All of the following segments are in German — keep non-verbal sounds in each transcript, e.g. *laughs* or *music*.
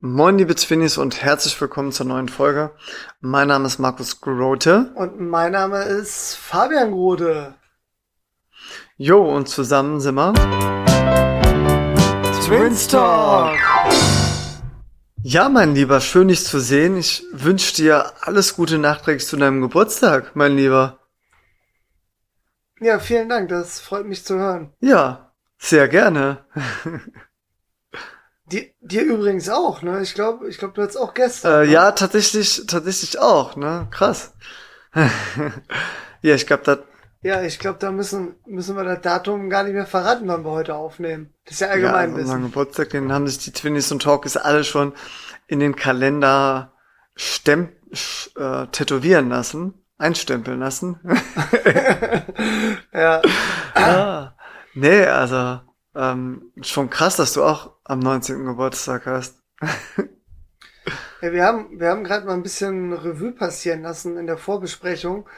Moin liebe Twinnies und herzlich willkommen zur neuen Folge. Mein Name ist Markus Grote. Und mein Name ist Fabian Grote. Jo, und zusammen sind wir Twins Talk. Ja, mein Lieber, schön dich zu sehen. Ich wünsche dir alles Gute nachträglich zu deinem Geburtstag, mein Lieber. Ja, vielen Dank, das freut mich zu hören. Ja, sehr gerne. *laughs* Dir, dir übrigens auch, ne? Ich glaube, ich glaube, du hattest auch gestern. Äh, ne? ja, tatsächlich, tatsächlich auch, ne? Krass. *laughs* ja, ich glaube, das Ja, ich glaube, da müssen, müssen wir das Datum gar nicht mehr verraten, wann wir heute aufnehmen. Das ist ja Ja, allgemein unseren wissen. Geburtstag, den haben sich die Twinnies und Talkies alle schon in den Kalender stemp sch- äh, tätowieren lassen, einstempeln lassen. *laughs* Ja, *laughs* ah, nee, also ähm, schon krass, dass du auch am 19. Geburtstag hast. *laughs* ja wir haben, wir haben gerade mal ein bisschen Revue passieren lassen in der Vorbesprechung,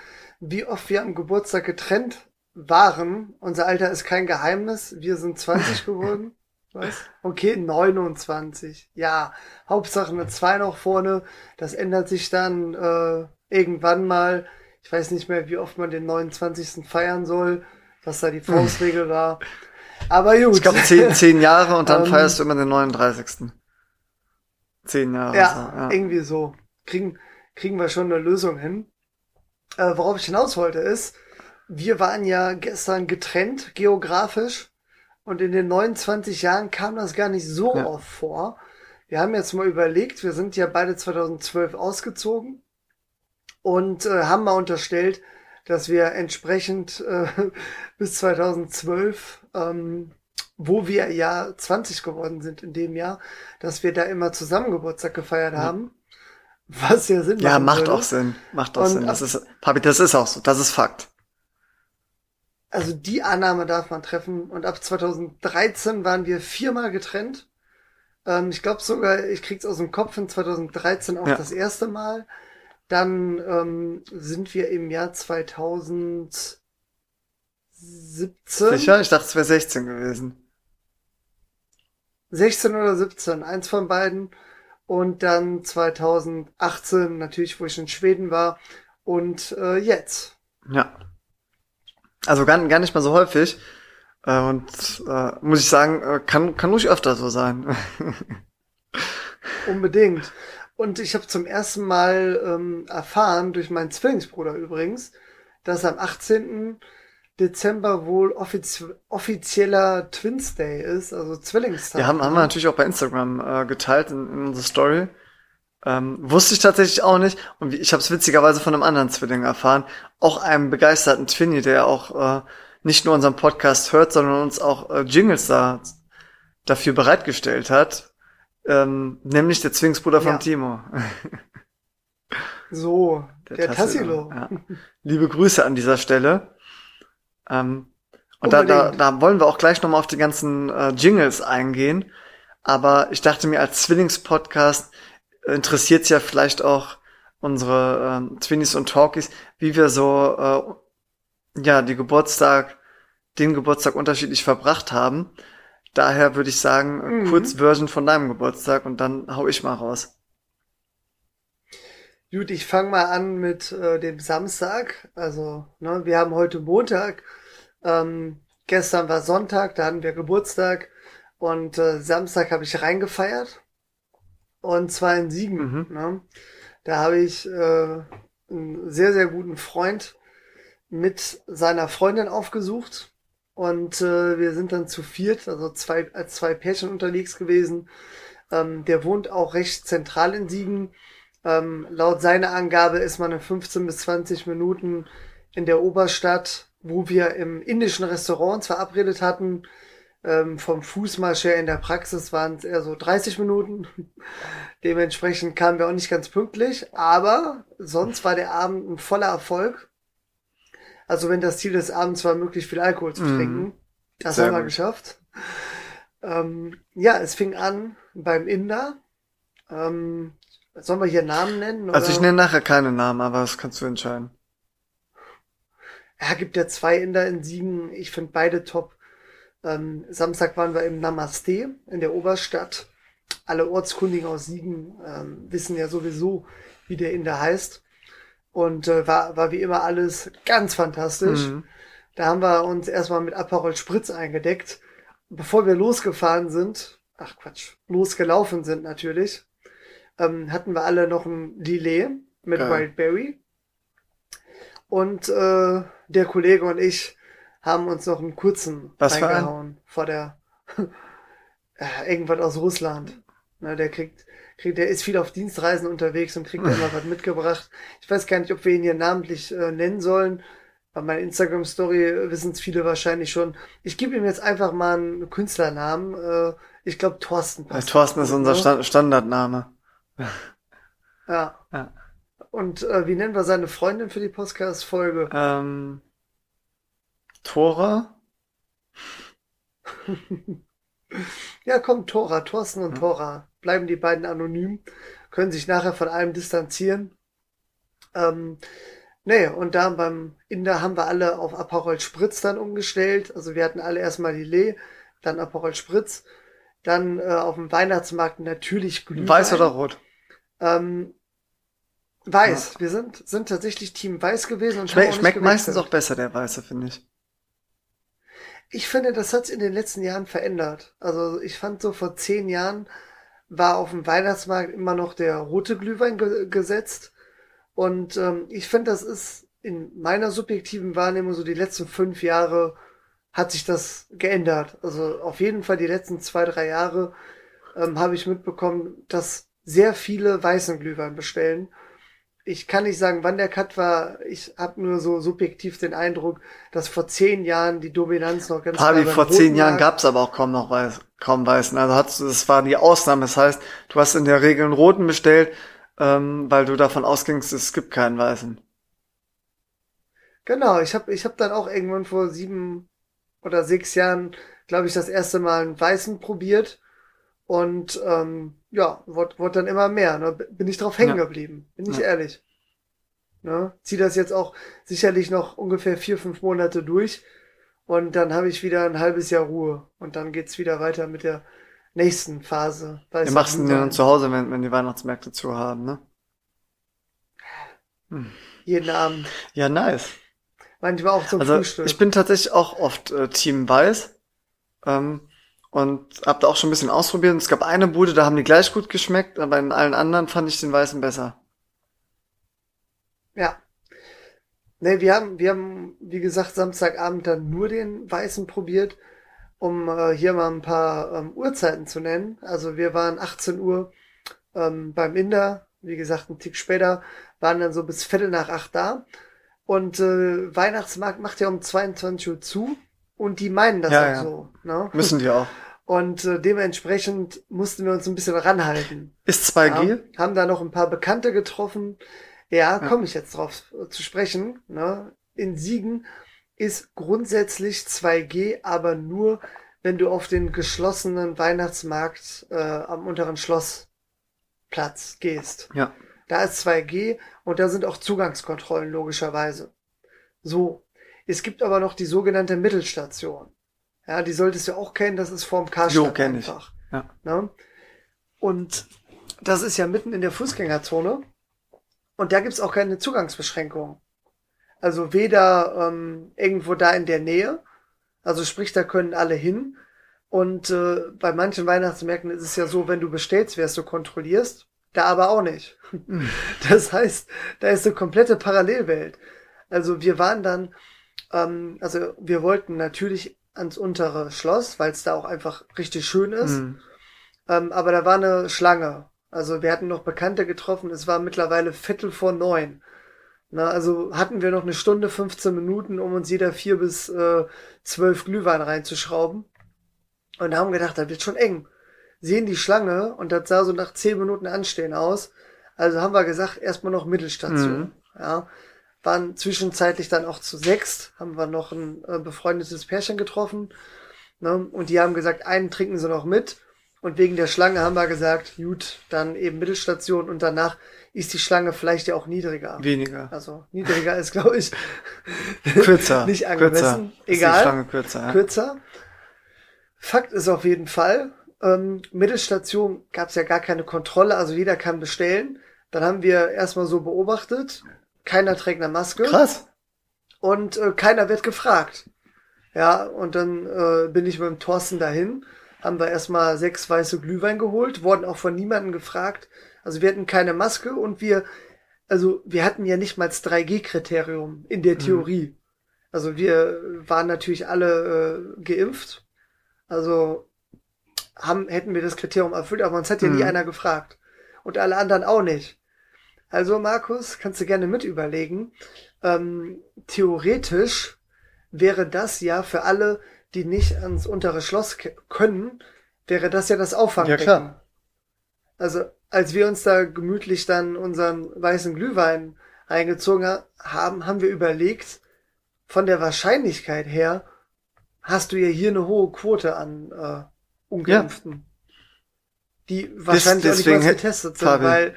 wie oft wir am Geburtstag getrennt waren. Unser Alter ist kein Geheimnis. Wir sind 20 *laughs* geworden. Was? Okay, 29. Ja, Hauptsache eine 2 noch vorne. Das ändert sich dann äh, irgendwann mal. Ich weiß nicht mehr, wie oft man den 29. feiern soll, was da die *laughs* Faustregel war. Aber gut. Ich glaube zehn, zehn Jahre und dann Ähm, feierst du immer den 39. Zehn Jahre. Ja, so, ja. irgendwie so. Kriegen, kriegen wir schon eine Lösung hin. Äh, worauf ich hinaus wollte ist, wir waren ja gestern getrennt, geografisch. Und in den 29 Jahren kam das gar nicht so Ja. oft vor. Wir haben jetzt mal überlegt, wir sind ja beide 2012 ausgezogen und äh, haben mal unterstellt, dass wir entsprechend äh, *laughs* bis 2012, ähm, wo wir ja 20 geworden sind in dem Jahr, dass wir da immer zusammen Geburtstag gefeiert haben. Was ja Sinn Ja, machen macht würde. auch Sinn. Macht auch Und Sinn. Das ist, Papi, das ist auch so. Das ist Fakt. Also die Annahme darf man treffen. Und ab 2013 waren wir viermal getrennt. Ähm, ich glaube sogar, ich krieg's aus dem Kopf in 2013 auch Ja. das erste Mal. Dann ähm, sind wir im Jahr 2017. Sicher? Ich dachte, es wäre 16 gewesen. 16 oder 17, eins von beiden. Und dann 2018 natürlich, wo ich in Schweden war. Und äh, jetzt. Ja. Also gar, gar nicht mal so häufig. Äh, und äh, muss ich sagen, äh, kann, kann ruhig öfter so sein. *laughs* Unbedingt. Und ich habe zum ersten Mal ähm, erfahren, durch meinen Zwillingsbruder übrigens, dass am 18. Dezember wohl offiz offizieller Twins Day ist, also Zwillingstag. Ja, haben, haben wir natürlich auch bei Instagram äh, geteilt in, in unserer Story. Ähm, wusste ich tatsächlich auch nicht. Und ich habe es witzigerweise von einem anderen Zwilling erfahren. Auch einem begeisterten Twinny, der auch äh, nicht nur unseren Podcast hört, sondern uns auch äh, Jingles da, dafür bereitgestellt hat. Ähm, nämlich der Zwillingsbruder von Ja. Timo. So, der, Tassilo. Ja. Liebe Grüße an dieser Stelle. Ähm, und da, da, da wollen wir auch gleich nochmal auf die ganzen äh, Jingles eingehen. Aber ich dachte mir, als Zwillingspodcast interessiert es ja vielleicht auch unsere ähm, Twinnies und Talkies, wie wir so äh, ja die Geburtstag, den Geburtstag unterschiedlich verbracht haben. Daher würde ich sagen, Mhm. kurz Version von deinem Geburtstag und dann hau ich mal raus. Gut, ich fange mal an mit äh, dem Samstag. Also, ne, wir haben heute Montag. Ähm, gestern war Sonntag, da hatten wir Geburtstag. Und äh, Samstag habe ich reingefeiert. Und zwar in Siegen. Mhm. Ne? Da habe ich äh, einen sehr, sehr guten Freund mit seiner Freundin aufgesucht. Und äh, wir sind dann zu viert, also zwei, als zwei Pärchen unterwegs gewesen. Ähm, der wohnt auch recht zentral in Siegen. Ähm, laut seiner Angabe ist man in 15 bis 20 Minuten in der Oberstadt, wo wir im indischen Restaurant uns verabredet hatten. Ähm, vom Fußmarsch her in der Praxis waren es eher so 30 Minuten. *laughs* Dementsprechend kamen wir auch nicht ganz pünktlich, aber sonst war der Abend ein voller Erfolg. Also wenn das Ziel des Abends war, möglichst viel Alkohol zu Mhm. trinken, das Sehr haben wir gut. geschafft. Ähm, ja, es fing an beim Inder. Ähm, sollen wir hier Namen nennen? Also ich oder? nenne nachher keine Namen, aber das kannst du entscheiden. Ja, gibt ja zwei Inder in Siegen. Ich finde beide top. Ähm, Samstag waren wir im Namaste in der Oberstadt. alle Ortskundigen aus Siegen ähm, wissen ja sowieso, wie der Inder heißt. Und äh, war, war wie immer alles ganz fantastisch. Mhm. Da haben wir uns erstmal mit Aperol Spritz eingedeckt. Bevor wir losgefahren sind, ach Quatsch, losgelaufen sind natürlich, ähm, hatten wir alle noch ein Lillet mit Geil. Wildberry. Und äh, der Kollege und ich haben uns noch einen kurzen Was reingehauen vor der *laughs* äh, irgendwas aus Russland. Na, der kriegt, kriegt, der ist viel auf Dienstreisen unterwegs und kriegt immer *laughs* was mitgebracht. Ich weiß gar nicht, ob wir ihn hier namentlich äh, nennen sollen. Bei meiner Instagram-Story wissen es viele wahrscheinlich schon. Ich gebe ihm jetzt einfach mal einen Künstlernamen. Äh, ich glaube, Thorsten. Ja, Thorsten ist unser ne? Sta Standardname. Ja. ja. Und äh, wie nennen wir seine Freundin für die Podcast-Folge? Ähm, Tora? *laughs* ja, komm, Tora, Thorsten und ja. Tora. Bleiben die beiden anonym, können sich nachher von allem distanzieren. Ähm, nee, und da beim Inder haben wir alle auf Aperol Spritz dann umgestellt. Also wir hatten alle erstmal die Lee, dann Aperol Spritz, dann äh, auf dem Weihnachtsmarkt natürlich Glühwein. Weiß oder rot? Ähm, Weiß. Ja. Wir sind, sind tatsächlich Team Weiß gewesen und Schme schmeckt meistens auch besser, der Weiße, finde ich. Ich finde, das hat sich in den letzten Jahren verändert. Also ich fand so vor zehn Jahren war auf dem Weihnachtsmarkt immer noch der rote Glühwein ge gesetzt. Und ähm, ich finde, das ist in meiner subjektiven Wahrnehmung so die letzten fünf Jahre hat sich das geändert. Also auf jeden Fall die letzten zwei, drei Jahre ähm, habe ich mitbekommen, dass sehr viele weißen Glühwein bestellen ich kann nicht sagen, wann der Cut war. Ich habe nur so subjektiv den Eindruck, dass vor zehn Jahren die Dominanz noch ganz Fabi, vor zehn Jahren gab es aber auch kaum noch weiß, kaum Weißen. Also hat's, das war die Ausnahme. Das heißt, du hast in der Regel einen Roten bestellt, ähm, weil du davon ausgingst, es gibt keinen Weißen. Genau, ich habe ich hab dann auch irgendwann vor sieben oder sechs Jahren, glaube ich, das erste Mal einen Weißen probiert. Und ähm, ja, wurde, wurde dann immer mehr. Ne? Bin ich drauf hängen ja. geblieben, bin ich ja. ehrlich. Ne? Zieh das jetzt auch sicherlich noch ungefähr vier, fünf Monate durch. Und dann habe ich wieder ein halbes Jahr Ruhe. Und dann geht's wieder weiter mit der nächsten Phase. Weiß machst du denn dann zu Hause, wenn, wenn die Weihnachtsmärkte zu haben, ne? Hm. Jeden Abend. Ja, nice. Manchmal auch zum also, Frühstück. Ich bin tatsächlich auch oft äh, Team Weiß. Ähm, und hab da auch schon ein bisschen ausprobiert. Und es gab eine Bude, da haben die gleich gut geschmeckt, aber in allen anderen fand ich den weißen besser. Ja. Ne, wir haben, wir haben, wie gesagt, Samstagabend dann nur den weißen probiert, um äh, hier mal ein paar ähm, Uhrzeiten zu nennen. Also wir waren 18 Uhr ähm, beim Inder, wie gesagt, ein Tick später, waren dann so bis Viertel nach acht da. Und äh, Weihnachtsmarkt macht ja um 22 Uhr zu. Und die meinen das ja, auch ja. so. Ne? Müssen die auch. *laughs* Und äh, dementsprechend mussten wir uns ein bisschen ranhalten. Ist 2G? Ja, haben da noch ein paar Bekannte getroffen. Ja, komme ich jetzt drauf zu sprechen. Ne? In Siegen ist grundsätzlich 2G, aber nur, wenn du auf den geschlossenen Weihnachtsmarkt äh, am unteren Schlossplatz gehst. Ja. Da ist 2G und da sind auch Zugangskontrollen logischerweise. So, es gibt aber noch die sogenannte Mittelstation. Ja, die solltest du auch kennen, das ist vorm Karstadt jo, kenn einfach. Ich. Ja. Ne? Und das ist ja mitten in der Fußgängerzone. Und da gibt's auch keine Zugangsbeschränkung. Also weder ähm, irgendwo da in der Nähe, also sprich, da können alle hin. Und äh, bei manchen Weihnachtsmärkten ist es ja so, wenn du bestellst, wirst du kontrollierst. Da aber auch nicht. *laughs* Das heißt, da ist eine komplette Parallelwelt. Also wir waren dann ähm, also wir wollten natürlich ans untere Schloss, weil es da auch einfach richtig schön ist. Mhm. Ähm, aber da war eine Schlange. Also wir hatten noch Bekannte getroffen. Es war mittlerweile Viertel vor neun. Na, also hatten wir noch eine Stunde, 15 Minuten, um uns jeder vier bis äh, zwölf Glühwein reinzuschrauben. Und haben gedacht, das wird schon eng. Sehen die Schlange und das sah so nach zehn Minuten Anstehen aus. Also haben wir gesagt, erstmal noch Mittelstation. Mhm. Ja waren zwischenzeitlich dann auch zu sechst, haben wir noch ein äh, befreundetes Pärchen getroffen. Ne? Und die haben gesagt, einen trinken sie noch mit. Und wegen der Schlange haben wir gesagt, gut, dann eben Mittelstation und danach ist die Schlange vielleicht ja auch niedriger. Weniger. Also niedriger ist, glaube ich, *laughs* kürzer. nicht angemessen. Kürzer. Egal. Ist die Schlange kürzer. Ja. Kürzer. Fakt ist auf jeden Fall, ähm, Mittelstation gab es ja gar keine Kontrolle, also jeder kann bestellen. Dann haben wir erstmal so beobachtet, keiner trägt eine Maske. Krass. Und äh, keiner wird gefragt. Ja, und dann äh, bin ich mit dem Thorsten dahin, haben wir erstmal sechs weiße Glühwein geholt, wurden auch von niemandem gefragt. Also wir hatten keine Maske und wir, also wir hatten ja nicht mal das 3G-Kriterium in der Theorie. Mhm. Also wir waren natürlich alle äh, geimpft. Also haben, hätten wir das Kriterium erfüllt, aber uns hat ja mhm. nie einer gefragt. Und alle anderen auch nicht. Also, Markus, kannst du gerne mit überlegen. Ähm, theoretisch wäre das ja für alle, die nicht ans untere Schloss können, wäre das ja das Auffangbecken. Ja, klar. Also, als wir uns da gemütlich dann unseren weißen Glühwein reingezogen haben, haben wir überlegt, von der Wahrscheinlichkeit her hast du ja hier eine hohe Quote an äh, Ungeimpften. Ja. Die wahrscheinlich Des, auch nicht getestet sind, Fabian. weil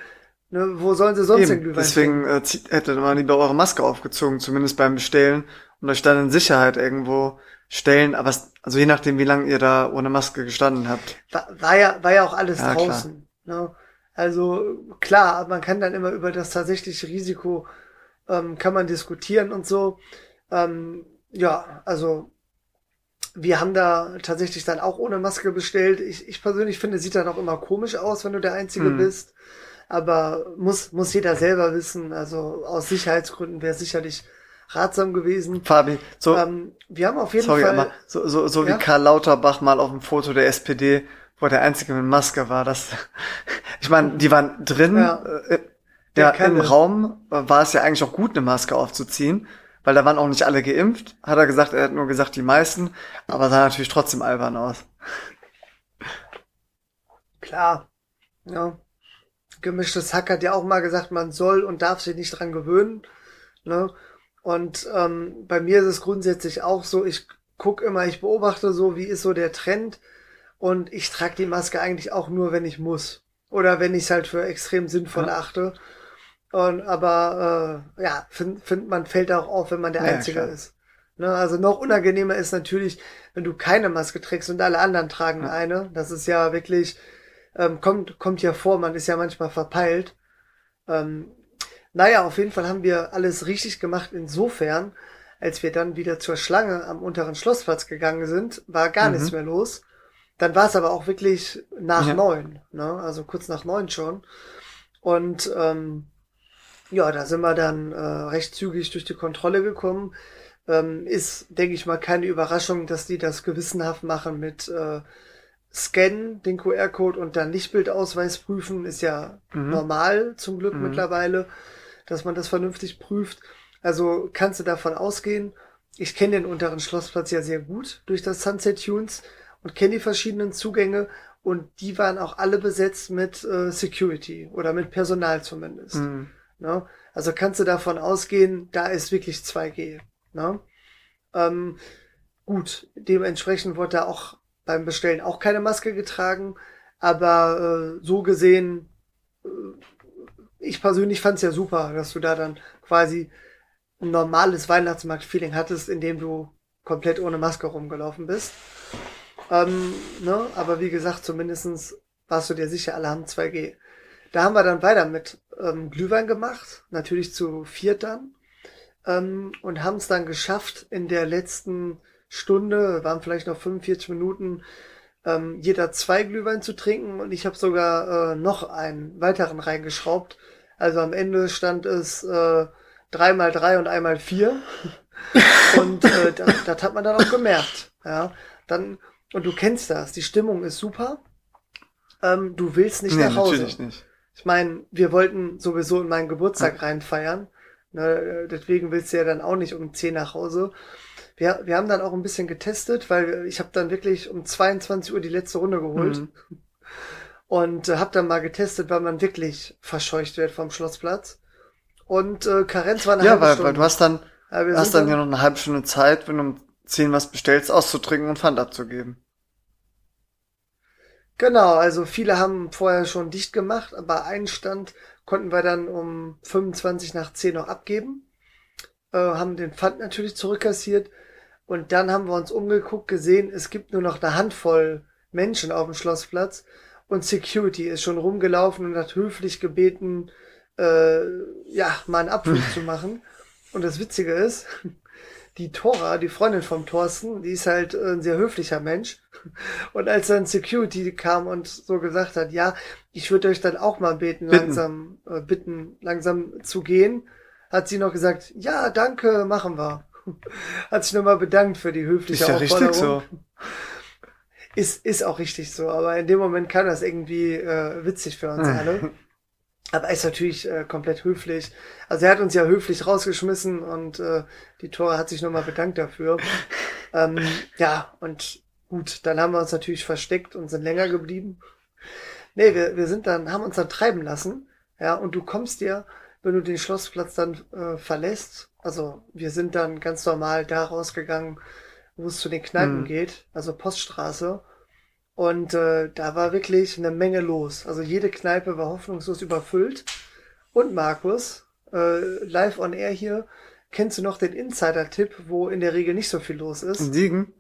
ne, wo sollen sie sonst den Glühwein Deswegen äh, hätte man lieber eure Maske aufgezogen, zumindest beim Bestellen und euch dann in Sicherheit irgendwo stellen, aber es, also je nachdem, wie lange ihr da ohne Maske gestanden habt. War, war ja, war ja auch alles ja, draußen. Ne? Also klar, man kann dann immer über das tatsächliche Risiko ähm, kann man diskutieren und so. Ähm, ja, also wir haben da tatsächlich dann auch ohne Maske bestellt. Ich, ich persönlich finde, sieht dann auch immer komisch aus, wenn du der Einzige mhm. bist. Aber muss, muss jeder selber wissen. Also aus Sicherheitsgründen wäre sicherlich ratsam gewesen. Fabi, so. Ähm, wir haben auf jeden sorry, Fall. Aber so, so, so ja? wie Karl Lauterbach mal auf dem Foto der SPD, wo der Einzige mit Maske war. Das, ich meine, die waren drin. Ja. Äh, ja, im Raum war es ja eigentlich auch gut, eine Maske aufzuziehen weil da waren auch nicht alle geimpft. Hat er gesagt, er hat nur gesagt die meisten, aber sah natürlich trotzdem albern aus. Klar, ja. Gemischtes Hack hat ja auch mal gesagt, man soll und darf sich nicht dran gewöhnen. Ne? Und ähm, bei mir ist es grundsätzlich auch so, ich guck immer, ich beobachte so, wie ist so der Trend und ich trage die Maske eigentlich auch nur, wenn ich muss. Oder wenn ich es halt für extrem sinnvoll ja. achte. Und, aber äh, ja, find, find, man fällt auch auf, wenn man der ja, Einzige klar. ist. Ne? Also noch unangenehmer ist natürlich, wenn du keine Maske trägst und alle anderen tragen ja. eine. Das ist ja wirklich, ähm, kommt, kommt ja vor, man ist ja manchmal verpeilt. Ähm, naja, auf jeden Fall haben wir alles richtig gemacht insofern, als wir dann wieder zur Schlange am unteren Schlossplatz gegangen sind, war gar mhm. nichts mehr los. Dann war es aber auch wirklich nach ja. neun, ne? also kurz nach neun schon. Und ähm, ja, da sind wir dann äh, recht zügig durch die Kontrolle gekommen. Ähm, ist, denke ich mal, keine Überraschung, dass die das gewissenhaft machen mit äh, Scannen, den QR-Code und dann Lichtbildausweis prüfen. Ist ja mhm. normal zum Glück mhm. mittlerweile, dass man das vernünftig prüft. Also kannst du davon ausgehen. Ich kenne den unteren Schlossplatz ja sehr gut durch das Sunset Tunes und kenne die verschiedenen Zugänge und die waren auch alle besetzt mit äh, Security oder mit Personal zumindest. Mhm. Ne? Also kannst du davon ausgehen, da ist wirklich 2G. Ne? Ähm, gut, dementsprechend wurde da auch beim Bestellen auch keine Maske getragen, aber äh, so gesehen, äh, ich persönlich fand es ja super, dass du da dann quasi ein normales Weihnachtsmarkt-Feeling hattest, indem du komplett ohne Maske rumgelaufen bist. Ähm, ne? Aber wie gesagt, zumindestens warst du dir sicher, alle haben 2G. Da haben wir dann weiter mit ähm, Glühwein gemacht, natürlich zu viert dann, ähm, und haben es dann geschafft, in der letzten Stunde, waren vielleicht noch 45 Minuten, ähm, jeder zwei Glühwein zu trinken und ich habe sogar äh, noch einen weiteren reingeschraubt. Also am Ende stand es äh, drei mal drei und einmal vier. *laughs* und äh, das, das hat man dann auch gemerkt. Ja, dann und du kennst das, die Stimmung ist super. Ähm, du willst nicht nee, nach Hause. Natürlich nicht. Ich meine, wir wollten sowieso in meinen Geburtstag ja. reinfeiern. Ne, deswegen willst du ja dann auch nicht um 10 nach Hause. Wir, wir haben dann auch ein bisschen getestet, weil ich habe dann wirklich um 22 Uhr die letzte Runde geholt. Mhm. Und äh, habe dann mal getestet, weil man wirklich verscheucht wird vom Schlossplatz. Und äh, Karenz war eine ja, halbe weil, Stunde. Ja, weil du hast dann, hast dann ja noch eine halbe Stunde Zeit, wenn du um 10 was bestellst, auszutrinken und Pfand abzugeben. Genau, also viele haben vorher schon dicht gemacht, aber einen Stand konnten wir dann um 25 nach 10 noch abgeben, äh, haben den Pfand natürlich zurückkassiert und dann haben wir uns umgeguckt, gesehen, es gibt nur noch eine Handvoll Menschen auf dem Schlossplatz und Security ist schon rumgelaufen und hat höflich gebeten, äh, ja, mal einen Abflug *laughs* zu machen. Und das Witzige ist, die Tora, die Freundin vom Thorsten, die ist halt ein sehr höflicher Mensch. Und als dann Security kam und so gesagt hat, ja, ich würde euch dann auch mal beten, bitten. langsam, äh, bitten, langsam zu gehen, hat sie noch gesagt, ja, danke, machen wir. *laughs* Hat sich nochmal bedankt für die höfliche ist ja Aufforderung. Richtig so. Ist, ist auch richtig so, aber in dem Moment kann das irgendwie äh, witzig für uns alle. Aber er ist natürlich äh, komplett höflich. Also er hat uns ja höflich rausgeschmissen und äh, die Tora hat sich nochmal bedankt dafür. *laughs* ähm, ja, und gut, dann haben wir uns natürlich versteckt und sind länger geblieben. Nee, wir, wir sind dann, haben uns dann treiben lassen. Ja, und du kommst dir, wenn du den Schlossplatz dann äh, verlässt, also wir sind dann ganz normal da rausgegangen, wo es zu den Kneipen mhm. geht, also Poststraße. Und äh, da war wirklich eine Menge los. Also jede Kneipe war hoffnungslos überfüllt. Und Markus, äh, live on air hier, kennst du noch den Insider-Tipp, wo in der Regel nicht so viel los ist? In Siegen?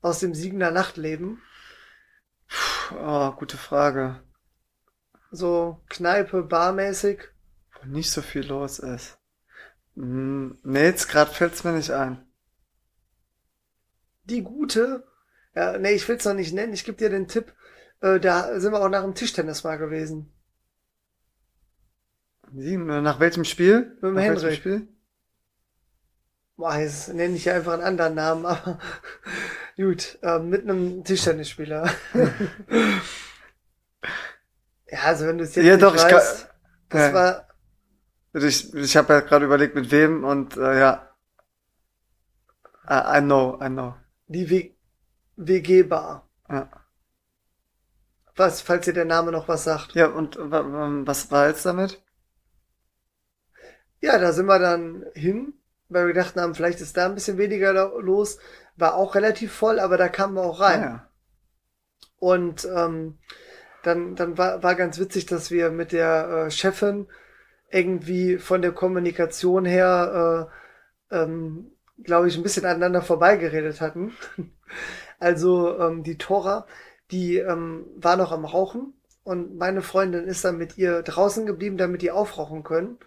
Aus dem Siegener Nachtleben. Puh, oh, gute Frage. So Kneipe, barmäßig. Wo nicht so viel los ist. Hm, nee, jetzt gerade fällt's mir nicht ein. Die gute ja, nee, ich will's noch nicht nennen. Ich gebe dir den Tipp. Äh, da sind wir auch nach dem Tischtennis mal gewesen. Wie? Nach welchem Spiel? Mit dem nach Henrik. Spiel? Boah, jetzt nenne ich ja einfach einen anderen Namen, *laughs* aber gut, äh, mit einem Tischtennisspieler. *laughs* ja, also wenn du es jetzt ja, nicht doch, weißt, ich kann, das ja. war... Ich, ich habe ja gerade überlegt, mit wem und äh, ja. I, I know, I know. Die, WG-Bar. Ja. Was, falls ihr der Name noch was sagt. Ja, und was war jetzt damit? Ja, da sind wir dann hin, weil wir dachten haben, vielleicht ist da ein bisschen weniger los. War auch relativ voll, aber da kamen wir auch rein. Ah, ja. Und ähm, dann, dann war, war ganz witzig, dass wir mit der äh, Chefin irgendwie von der Kommunikation her, äh, ähm, glaube ich, ein bisschen aneinander vorbeigeredet hatten. *laughs* Also ähm, die Tora, die ähm, war noch am Rauchen und meine Freundin ist dann mit ihr draußen geblieben, damit die aufrauchen können.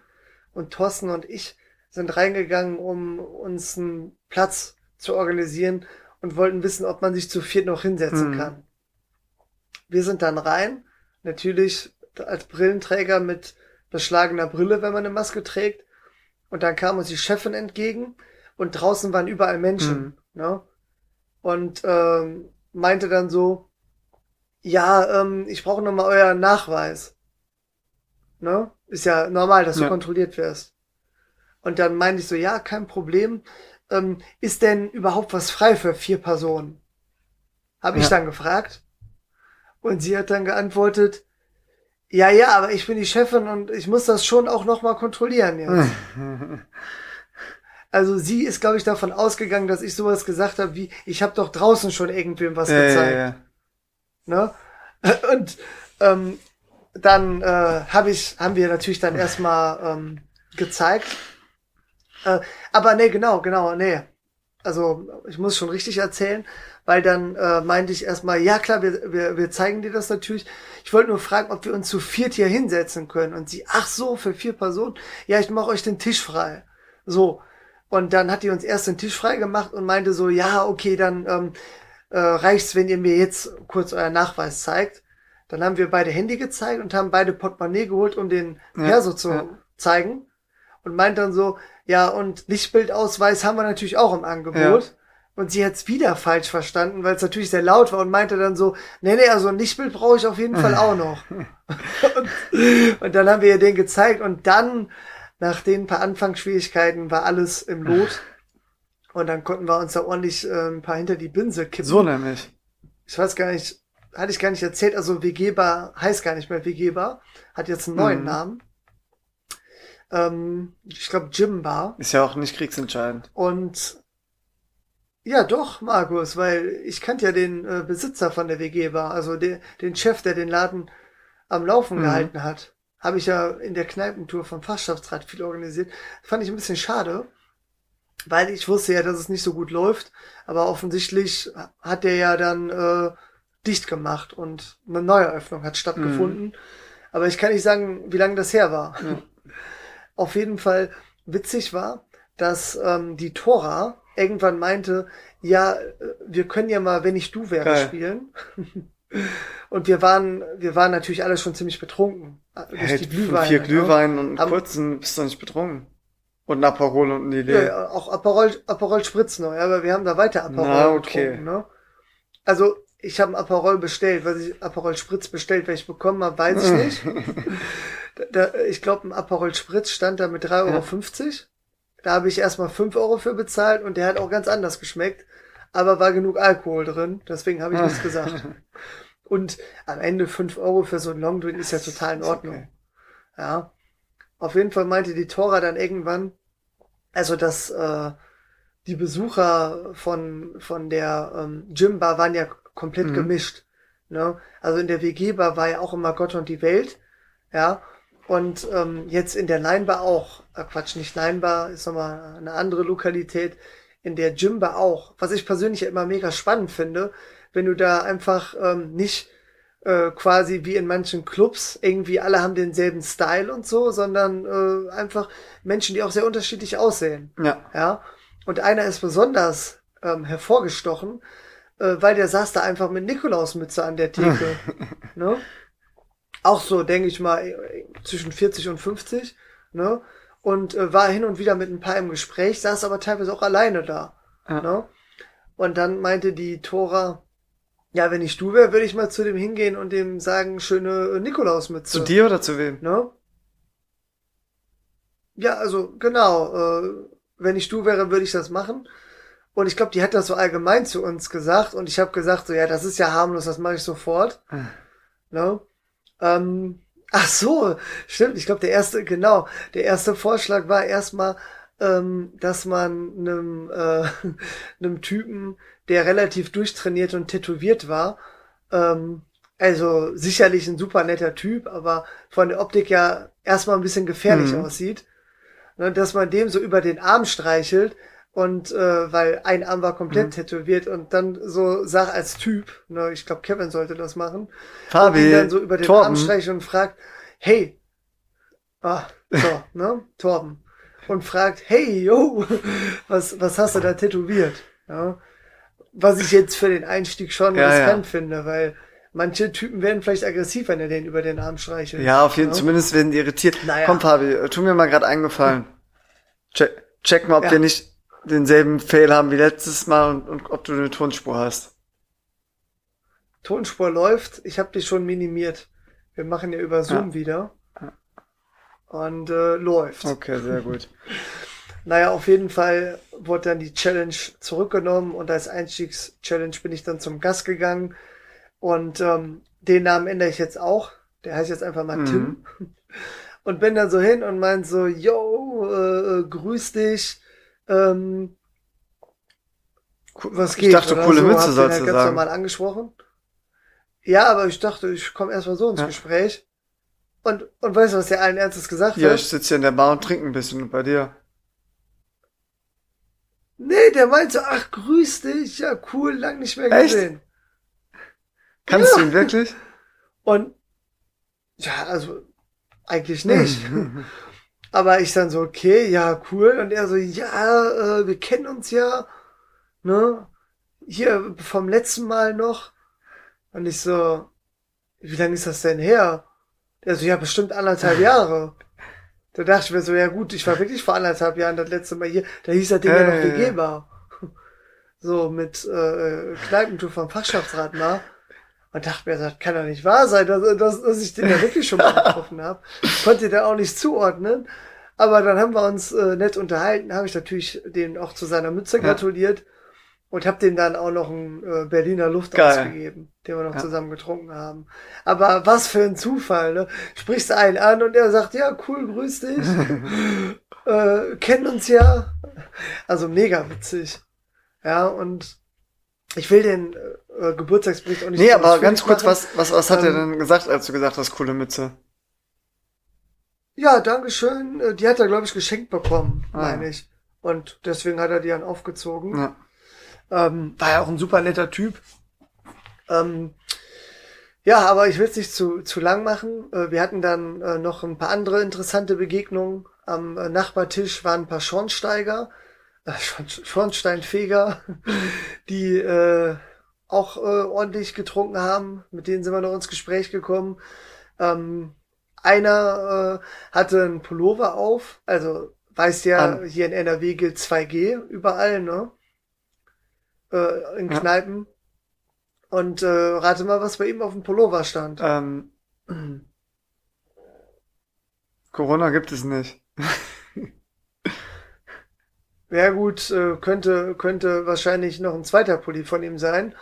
Und Thorsten und ich sind reingegangen, um uns einen Platz zu organisieren und wollten wissen, ob man sich zu viert noch hinsetzen mhm. kann. Wir sind dann rein, natürlich als Brillenträger mit beschlagener Brille, wenn man eine Maske trägt. Und dann kam uns die Chefin entgegen und draußen waren überall Menschen. Mhm. Ne? und ähm, meinte dann so, ja, ähm, ich brauche nochmal euren Nachweis. Ne? Ist ja normal, dass ja. du kontrolliert wirst. Und dann meinte ich so, ja, kein Problem. Ähm, ist denn überhaupt was frei für vier Personen? Habe ja. ich dann gefragt. Und sie hat dann geantwortet, ja, ja, aber ich bin die Chefin und ich muss das schon auch nochmal kontrollieren jetzt. *laughs* Also sie ist, glaube ich, davon ausgegangen, dass ich sowas gesagt habe wie, ich habe doch draußen schon irgendwem was ja, gezeigt. Ja. Ne? *laughs* Und ähm, dann äh, hab ich, haben wir natürlich dann erstmal ähm, gezeigt. Äh, aber nee, genau, genau, nee. Also ich muss schon richtig erzählen, weil dann äh, meinte ich erstmal, ja klar, wir, wir, wir zeigen dir das natürlich. Ich wollte nur fragen, ob wir uns zu viert hier hinsetzen können. Und sie, ach so, für vier Personen? Ja, ich mache euch den Tisch frei. So, und dann hat die uns erst den Tisch freigemacht und meinte so, ja, okay, dann ähm, äh, reicht's, wenn ihr mir jetzt kurz euer Nachweis zeigt. Dann haben wir beide Handy gezeigt und haben beide Portemonnaie geholt, um den ja, Perso zu ja. zeigen. Und meint dann so, ja, und Lichtbildausweis haben wir natürlich auch im Angebot. Ja. Und sie hat's wieder falsch verstanden, weil es natürlich sehr laut war und meinte dann so, nee, nee, also ein Lichtbild brauche ich auf jeden Fall *laughs* auch noch. und, *laughs* und dann haben wir ihr den gezeigt und dann nach den paar Anfangsschwierigkeiten war alles im Lot. Und dann konnten wir uns da ordentlich äh, ein paar hinter die Binse kippen. So nämlich. Ich weiß gar nicht, hatte ich gar nicht erzählt, also WG-Bar heißt gar nicht mehr WG-Bar, hat jetzt einen neuen mhm. Namen. Ähm, ich glaube Gym Bar. Ist ja auch nicht kriegsentscheidend. Und ja, doch, Markus, weil ich kannte ja den äh, Besitzer von der WG-Bar, also de, den Chef, der den Laden am Laufen mhm. gehalten hat habe ich ja in der Kneipentour vom Fachschaftsrat viel organisiert. Fand ich ein bisschen schade, weil ich wusste ja, dass es nicht so gut läuft. Aber offensichtlich hat der ja dann äh, dicht gemacht und eine Neueröffnung hat stattgefunden. Mhm. Aber ich kann nicht sagen, wie lange das her war. Ja. *laughs* Auf jeden Fall witzig war, dass ähm, die Tora irgendwann meinte, ja, wir können ja mal, wenn ich du wäre, Geil. spielen. *laughs* Und wir waren, wir waren natürlich alle schon ziemlich betrunken. Äh, durch hey, die Glühwein. Vier Glühwein ne? und einen kurzen bist du nicht betrunken. Und ein Aperol und eine Idee. Ja, auch Aperol, Aperol Spritz noch, ja, aber wir haben da weiter Aperol Na, okay. getrunken, ne? Also, ich habe ein Aperol bestellt, weil ich Aperol Spritz bestellt, weil ich bekommen habe, weiß ich nicht. *laughs* da, ich glaube, ein Aperol Spritz stand da mit 3,50 Euro. Ja. Da habe ich erstmal 5 Euro für bezahlt und der hat auch ganz anders geschmeckt. Aber war genug Alkohol drin, deswegen habe ich nichts gesagt. *laughs* Und am Ende 5 Euro für so ein Longdrink ist ja total in Ordnung. Okay. Ja. Auf jeden Fall meinte die Tora dann irgendwann, also dass äh, die Besucher von, von der ähm, Gym-Bar waren ja komplett mhm. gemischt. Ne? Also in der WG-Bar war ja auch immer Gott und die Welt. Ja. Und ähm, jetzt in der Line-Bar auch. Äh, Quatsch, nicht Line-Bar, ist nochmal eine andere Lokalität. In der Gym-Bar auch. Was ich persönlich immer mega spannend finde, wenn du da einfach ähm, nicht äh, quasi wie in manchen Clubs irgendwie alle haben denselben Style und so, sondern äh, einfach Menschen, die auch sehr unterschiedlich aussehen. Ja. Ja. Und einer ist besonders ähm, hervorgestochen, äh, weil der saß da einfach mit Nikolausmütze an der Theke. *laughs* ne? Auch so, denke ich mal, zwischen 40 und 50, ne? Und äh, war hin und wieder mit ein paar im Gespräch, saß aber teilweise auch alleine da. Ja. Ne? Und dann meinte die Tora, ja, wenn ich du wäre, würde ich mal zu dem hingehen und dem sagen, schöne Nikolausmütze. Zu dir oder zu wem? Ne? Ja, also genau. Äh, wenn ich du wäre, würde ich das machen. Und ich glaube, die hat das so allgemein zu uns gesagt. Und ich habe gesagt, so ja, das ist ja harmlos, das mache ich sofort. Hm. Ne? Ähm, ach so, stimmt. Ich glaube, der erste, genau, der erste Vorschlag war erstmal, ähm, dass man einem, äh, *laughs* einem Typen, der relativ durchtrainiert und tätowiert war, ähm, also sicherlich ein super netter Typ, aber von der Optik ja erstmal ein bisschen gefährlich mhm. aussieht. Ne, dass man dem so über den Arm streichelt und äh, weil ein Arm war komplett mhm. tätowiert und dann so sagt als Typ, ne, ich glaube Kevin sollte das machen, Fabi, und dann so über den Torben. Arm streichelt und fragt, hey, ah, so, ne, Torben, und fragt, hey, yo, was, was hast du da tätowiert? Ja, was ich jetzt für den Einstieg schon ja, riskant ja. finde, weil manche Typen werden vielleicht aggressiv, wenn er den über den Arm streichelt. Ja, auf jeden Fall, zumindest werden die irritiert. Naja. Komm, Fabi, tu mir mal gerade eingefallen. Check, check mal, ob wir nicht denselben Fail haben wie letztes Mal und, und ob du eine Tonspur hast. Tonspur läuft, ich habe die schon minimiert. Wir machen ja über Zoom wieder. Und äh, läuft. Okay, sehr gut. *laughs* naja, auf jeden Fall wurde dann die Challenge zurückgenommen und als Einstiegs-Challenge bin ich dann zum Gast gegangen. Und ähm, den Namen ändere ich jetzt auch. Der heißt jetzt einfach mal mhm. Tim. *laughs* Und bin dann so hin und meint so, yo, äh, grüß dich. Ähm, was geht? Ich dachte, coole so, Mütze sollst du ganz sagen. normal angesprochen. Ja, aber ich dachte, ich komme erstmal so ins ja. Gespräch. Und, und weißt du, was der allen Ernstes gesagt ja, hat? Ja, ich sitze hier in der Bar und trinke ein bisschen bei dir. Nee, der meint so, ach, grüß dich, ja, cool, lang nicht mehr gesehen. Echt? Kannst ja. du ihn wirklich? Und, ja, also, eigentlich nicht. *laughs* Aber ich dann so, okay, ja, cool. Und er so, ja, äh, wir kennen uns ja, ne? Hier vom letzten Mal noch. Und ich so, wie lange ist das denn her? Er so, ja, bestimmt anderthalb Jahre. Da dachte ich mir so, ja gut, ich war wirklich vor anderthalb Jahren das letzte Mal hier. Da hieß das Ding ja, ja noch begehbar. So mit äh, Kneipentour vom Fachschaftsrat mal. Und dachte mir, das kann doch nicht wahr sein, dass, dass, dass ich den ja wirklich schon mal *laughs* getroffen habe. Konnte den auch nicht zuordnen. Aber dann haben wir uns äh, nett unterhalten, habe ich natürlich den auch zu seiner Mütze gratuliert und habe dem dann auch noch einen äh, Berliner Luft Geil. ausgegeben, den wir noch ja. zusammen getrunken haben. Aber was für ein Zufall, ne? Sprichst einen an und er sagt, ja, cool, grüß dich. *laughs* äh, kennen uns ja. Also mega witzig. Ja, und ich will den äh, Geburtstagsbericht auch nicht Nee, aber ganz kurz, machen. was, was, was hat ähm, er denn gesagt, als du gesagt hast, coole Mütze? Ja, Dankeschön. Äh, die hat er, glaube ich, geschenkt bekommen, ah. meine ich. Und deswegen hat er die dann aufgezogen. Ja. Ähm, war ja auch ein super netter Typ. Ähm, Ja, aber ich will es nicht zu, zu lang machen. Äh, wir hatten dann äh, noch ein paar andere interessante Begegnungen. Am äh, Nachbartisch waren ein paar Schornsteiger, äh, *laughs* Schornsteinfeger, *laughs* die äh, auch äh, ordentlich getrunken haben. Mit denen sind wir noch ins Gespräch gekommen. Ähm, einer hatte einen Pullover auf, also weißt ja, An. hier in NRW gilt 2G überall, ne? Äh, in Kneipen. Und äh, rate mal, was bei ihm auf dem Pullover stand. Ähm, Corona gibt es nicht. *laughs* ja gut, äh, könnte, könnte wahrscheinlich noch ein zweiter Pulli von ihm sein.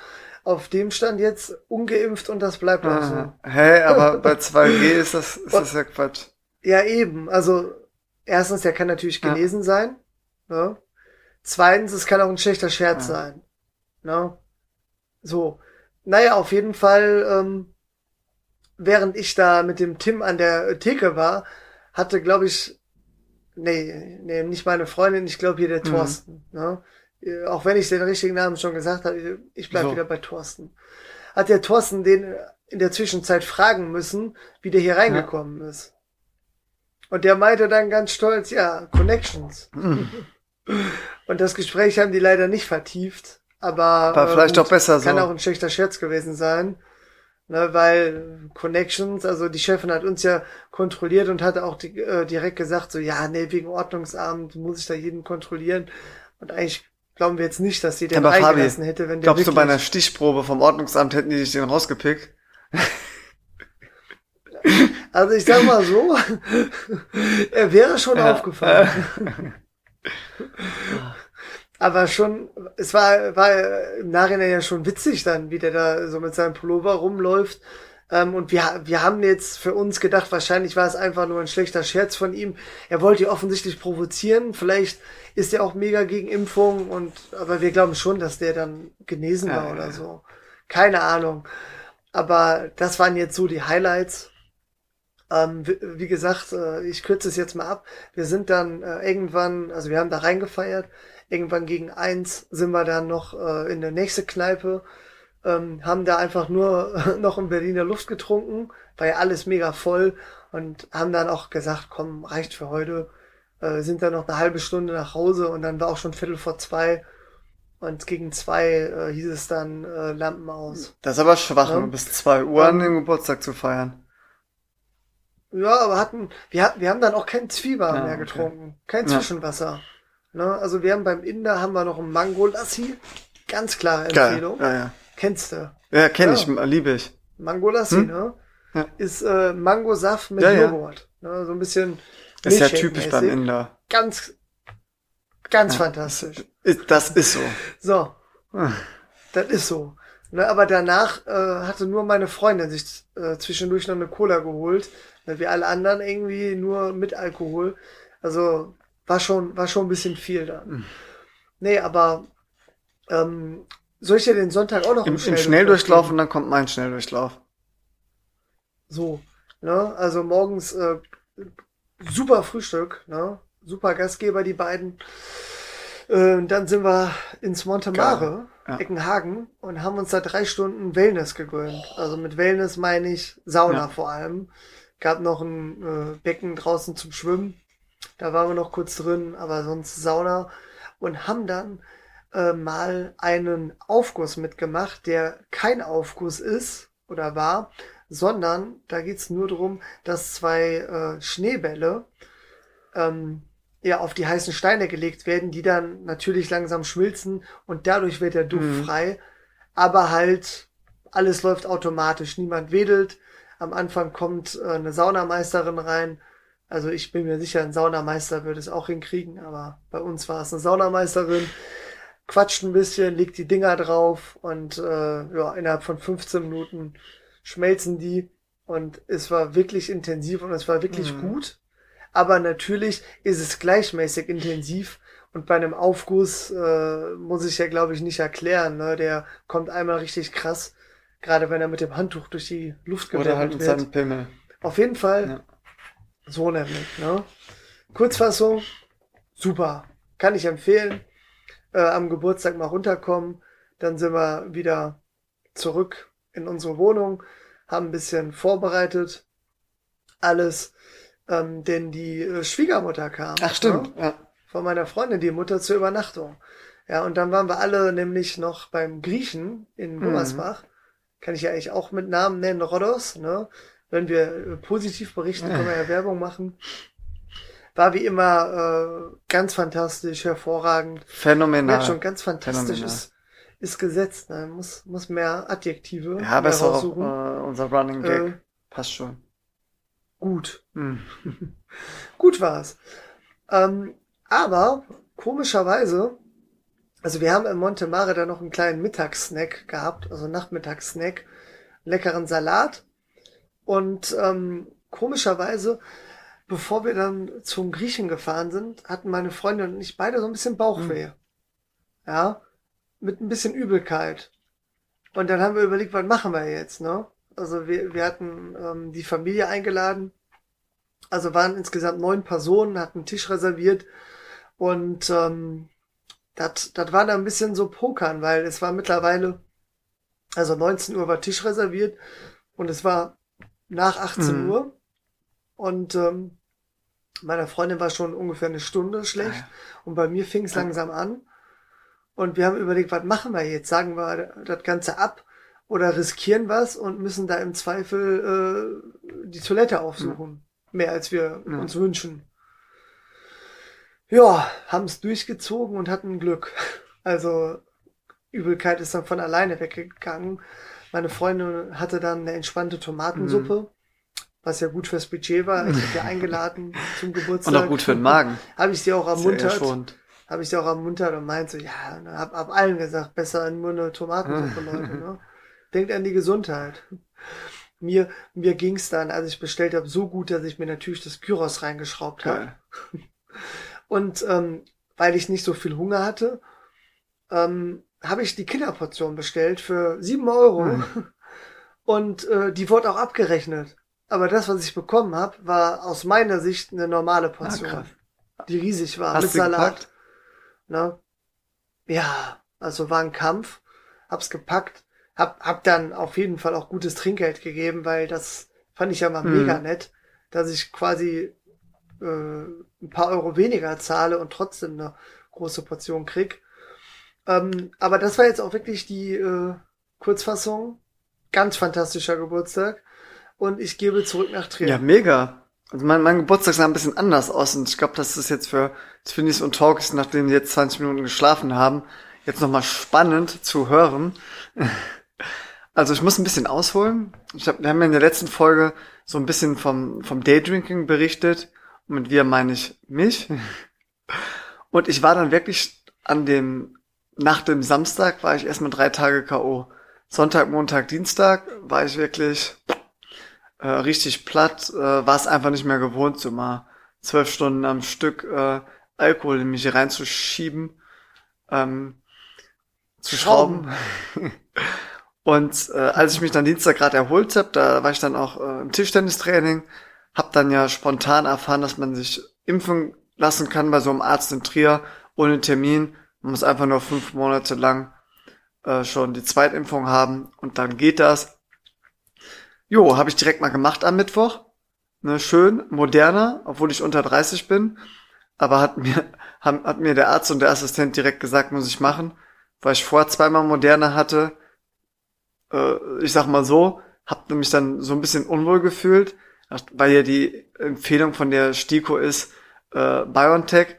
Auf dem stand jetzt ungeimpft und das bleibt auch so. Hä, hey, aber bei 2G ist das, ist das ja Quatsch. Ja, eben. Also, erstens, der kann natürlich genesen ja. sein. Ne? Zweitens, es kann auch ein schlechter Scherz ja. sein. Ne? So. Naja, auf jeden Fall, ähm, während ich da mit dem Tim an der Theke war, hatte, glaube ich, nee, nee, nicht meine Freundin, ich glaube hier der mhm. Thorsten. Ne? Äh, auch wenn ich den richtigen Namen schon gesagt habe, ich bleib so. wieder bei Thorsten. Hat der Thorsten den in der Zwischenzeit fragen müssen, wie der hier reingekommen ja. ist. Und der meinte dann ganz stolz, ja, Connections. Mhm. Und das Gespräch haben die leider nicht vertieft. Aber War vielleicht äh, auch besser kann so. auch ein schlechter Scherz gewesen sein. Ne, weil Connections, also die Chefin hat uns ja kontrolliert und hat auch die, äh, direkt gesagt, so ja, nee, wegen Ordnungsamt muss ich da jeden kontrollieren. Und eigentlich glauben wir jetzt nicht, dass sie den Aber reingelassen Fabi, hätte, wenn der Glaubst du, bei einer Stichprobe vom Ordnungsamt hätten die dich den rausgepickt? *laughs* Also ich sag mal so, *laughs* er wäre schon ja. aufgefallen. *laughs* Aber schon, es war, war im Nachhinein ja schon witzig dann, wie der da so mit seinem Pullover rumläuft. Ähm, und wir, wir haben jetzt für uns gedacht, wahrscheinlich war es einfach nur ein schlechter Scherz von ihm. Er wollte offensichtlich provozieren. Vielleicht ist er auch mega gegen Impfung und, aber wir glauben schon, dass der dann genesen war ja, oder ja. so. Keine Ahnung. Aber das waren jetzt so die Highlights. Ähm, wie, wie, gesagt, äh, ich kürze es jetzt mal ab. Wir sind dann äh, irgendwann, also wir haben da reingefeiert. Irgendwann gegen eins sind wir dann noch äh, in der nächste Kneipe, ähm, haben da einfach nur *laughs* noch in Berliner Luft getrunken, war ja alles mega voll und haben dann auch gesagt, komm, reicht für heute. Äh, sind dann noch eine halbe Stunde nach Hause und dann war auch schon Viertel vor zwei. Und gegen zwei äh, hieß es dann äh, Lampen aus. Das ist aber schwach, ja? bis zwei Uhr an den Geburtstag zu feiern. Ja, aber hatten, wir, wir haben dann auch kein Zwieber ja, mehr getrunken. Okay. Kein Zwischenwasser. Ja. Ne? Also wir haben beim Inder haben wir noch ein Mango Lassi. Ganz klare Empfehlung. Geil. Ja, ja. Kennst du? Ja, kenn ja. ich, liebe ich. Mango Lassi, hm? ne? Ja. Ist äh, Mangosaft mit ja, Joghurt. Ne? So ein bisschen. Ist ja typisch beim Inder. Ganz, ganz fantastisch. Das ist so. *laughs* So. Das ist so. Ne, aber danach äh, hatte nur meine Freundin sich äh, zwischendurch noch eine Cola geholt. Ne, wie alle anderen irgendwie nur mit Alkohol. Also war schon, war schon ein bisschen viel da. Mhm. Nee, aber ähm, soll ich dir den Sonntag auch noch im, im Schnelldurchlauf und dann kommt mein Schnelldurchlauf. So, ne? Also morgens äh, super Frühstück, ne? Super Gastgeber, die beiden. Äh, dann sind wir ins Montemare, ja. Eckenhagen, und haben uns da drei Stunden Wellness gegönnt. Also mit Wellness meine ich Sauna ja. vor allem. Gab noch ein äh, Becken draußen zum Schwimmen. Da waren wir noch kurz drin, aber sonst Sauna. Und haben dann äh, mal einen Aufguss mitgemacht, der kein Aufguss ist oder war, sondern da geht's nur darum, dass zwei äh, Schneebälle ähm, ja auf die heißen Steine gelegt werden, die dann natürlich langsam schmilzen und dadurch wird der Duft mhm. frei. Aber halt alles läuft automatisch, niemand wedelt. Am Anfang kommt äh, eine Saunameisterin rein. Also ich bin mir sicher, ein Saunameister würde es auch hinkriegen, aber bei uns war es eine Saunameisterin quatscht ein bisschen, legt die Dinger drauf und äh, ja, innerhalb von 15 Minuten schmelzen die und es war wirklich intensiv und es war wirklich mhm. gut. Aber natürlich ist es gleichmäßig intensiv und bei einem Aufguss äh, muss ich ja, glaube ich, nicht erklären. Ne? Der kommt einmal richtig krass, gerade wenn er mit dem Handtuch durch die Luft gewendet Oder halt mit seinem Pimmel. Auf jeden Fall ja. So nämlich. Ne? Kurzfassung, super. Kann ich empfehlen äh, am Geburtstag mal runterkommen. Dann sind wir wieder zurück in unsere Wohnung, haben ein bisschen vorbereitet, alles, ähm, denn die äh, Schwiegermutter kam. Ach stimmt, ne? ja. Von meiner Freundin, die Mutter zur Übernachtung. Ja, und dann waren wir alle nämlich noch beim Griechen in Gummersbach. Kann ich ja eigentlich auch mit Namen nennen, Rhodos, ne? Wenn wir äh, positiv berichten, können wir ja Werbung machen. War wie immer äh, ganz fantastisch, hervorragend. Phänomenal. Ja, schon ganz fantastisch Phänomenal. ist, ist gesetzt. Ne? Muss, muss mehr Adjektive Ja, aber ist auch äh, unser Running Gag. Äh, Passt schon. gut. Hm. *laughs* Gut war's. Ähm, aber komischerweise, also wir haben im Monte Mare da noch einen kleinen Mittagssnack gehabt, also Nachmittagssnack, leckeren Salat. Und ähm, komischerweise, bevor wir dann zum Griechen gefahren sind, hatten meine Freundin und ich beide so ein bisschen Bauchweh. Ja, mit ein bisschen Übelkeit. Und dann haben wir überlegt, was machen wir jetzt, ne? Also wir, wir hatten ähm, die Familie eingeladen. Also waren insgesamt neun Personen, hatten einen Tisch reserviert und ähm, das das war dann ein bisschen so Pokern, weil es war mittlerweile, also 19 Uhr war Tisch reserviert und es war nach 18 Mhm. Uhr und ähm, meiner Freundin war schon ungefähr eine Stunde schlecht Ja. und bei mir fing es langsam an und wir haben überlegt, was machen wir jetzt? Sagen wir das Ganze ab oder riskieren was und müssen da im Zweifel äh, die Toilette aufsuchen. Mehr als wir Ja. uns wünschen. Ja, haben es durchgezogen und hatten Glück. *laughs* Also Übelkeit ist dann von alleine weggegangen. Meine Freundin hatte dann eine entspannte Tomatensuppe, Mhm. was ja gut fürs Budget war. Ich habe ja eingeladen *laughs* zum Geburtstag. Und auch gut für den Magen. *laughs* Habe ich sie auch ermuntert habe ich sie auch ermuntert und meinte, ja, und hab, hab allen gesagt, besser nur eine Tomatensuppe, Leute, ne? *laughs* Denkt an die Gesundheit. Mir, mir ging's dann, als ich bestellt habe, so gut, dass ich mir natürlich das Gyros reingeschraubt habe. Und ähm, weil ich nicht so viel Hunger hatte, ähm, habe ich die Kinderportion bestellt für sieben Euro. Hm. *laughs* Und äh, die wurde auch abgerechnet. Aber das, was ich bekommen habe, war aus meiner Sicht eine normale Ah, Portion, krass. die riesig war, Hast mit Salat. Ne? Ja, also war ein Kampf. Hab's gepackt. Hab, hab dann auf jeden Fall auch gutes Trinkgeld gegeben, weil das fand ich ja mal Mhm. mega nett, dass ich quasi äh, ein paar Euro weniger zahle und trotzdem eine große Portion krieg. Ähm, aber das war jetzt auch wirklich die äh, Kurzfassung. Ganz fantastischer Geburtstag. Und ich gebe zurück nach Trier. Ja, mega. Also mein, mein Geburtstag sah ein bisschen anders aus und ich glaube, das ist jetzt für Twinnies und Talkies, nachdem sie jetzt 20 Minuten geschlafen haben, jetzt nochmal spannend zu hören. *laughs* Also ich muss ein bisschen ausholen. Ich hab, wir haben ja in der letzten Folge so ein bisschen vom, vom Daydrinking berichtet. Und mit wir meine ich mich. *laughs* Und ich war dann wirklich an dem, nach dem Samstag war ich erstmal drei Tage K.O. Sonntag, Montag, Dienstag war ich wirklich äh, richtig platt, äh, war es einfach nicht mehr gewohnt, so mal zwölf Stunden am Stück äh, Alkohol in mich hier reinzuschieben, ähm, zu schrauben. *laughs* Und äh, als ich mich dann Dienstag gerade erholt habe, da war ich dann auch äh, im Tischtennistraining, hab dann ja spontan erfahren, dass man sich impfen lassen kann bei so einem Arzt in Trier ohne Termin. Man muss einfach nur fünf Monate lang äh, schon die Zweitimpfung haben und dann geht das. Jo, habe ich direkt mal gemacht am Mittwoch. Ne, schön, moderner, obwohl ich unter 30 bin. Aber hat mir, *laughs* haben, hat mir der Arzt und der Assistent direkt gesagt, muss ich machen, weil ich vorher zweimal moderner hatte. Äh, ich sag mal so, hab mich dann so ein bisschen unwohl gefühlt, weil ja die Empfehlung von der STIKO ist äh, BioNTech,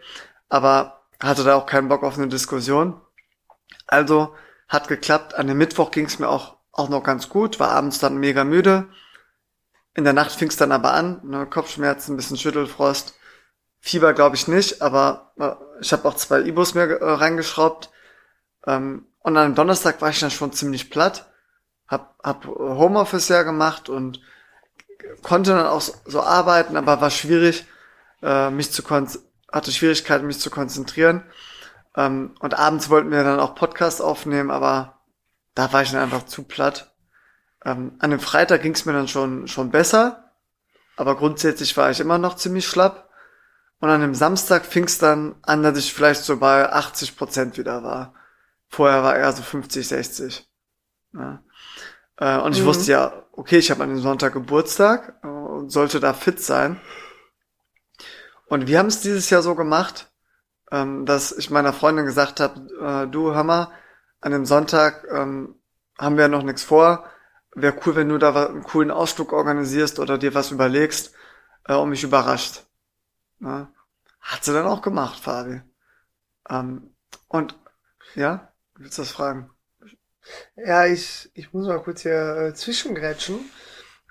aber hatte da auch keinen Bock auf eine Diskussion. Also hat geklappt. An dem Mittwoch ging es mir auch, auch noch ganz gut, war abends dann mega müde. In der Nacht fing es dann aber an, ne, Kopfschmerzen, ein bisschen Schüttelfrost. Fieber glaube ich nicht, aber äh, ich habe auch zwei Ibus mir äh, reingeschraubt. Ähm, und dem Donnerstag war ich dann schon ziemlich platt. Hab, hab Homeoffice ja gemacht und konnte dann auch so, arbeiten, aber war schwierig, äh, mich zu hatte Schwierigkeiten, mich zu konzentrieren. Ähm, und abends wollten wir dann auch Podcast aufnehmen, aber da war ich dann einfach zu platt. Ähm, an dem Freitag ging es mir dann schon, schon besser, aber grundsätzlich war ich immer noch ziemlich schlapp. Und an dem Samstag fing es dann an, dass ich vielleicht so bei 80 Prozent wieder war. Vorher war eher so 50, 60. Ja. Äh, und ich Mhm. wusste ja, okay, ich habe an dem Sonntag Geburtstag und sollte da fit sein. Und wir haben es dieses Jahr so gemacht, ähm, dass ich meiner Freundin gesagt habe, äh, du hör mal, an dem Sonntag ähm, haben wir noch nichts vor. Wäre cool, wenn du da einen coolen Ausflug organisierst oder dir was überlegst äh, und mich überrascht. Ne? Hat sie dann auch gemacht, Fabi. Ähm, und ja, willst du das fragen? Ja, ich, ich muss mal kurz hier äh, zwischengrätschen.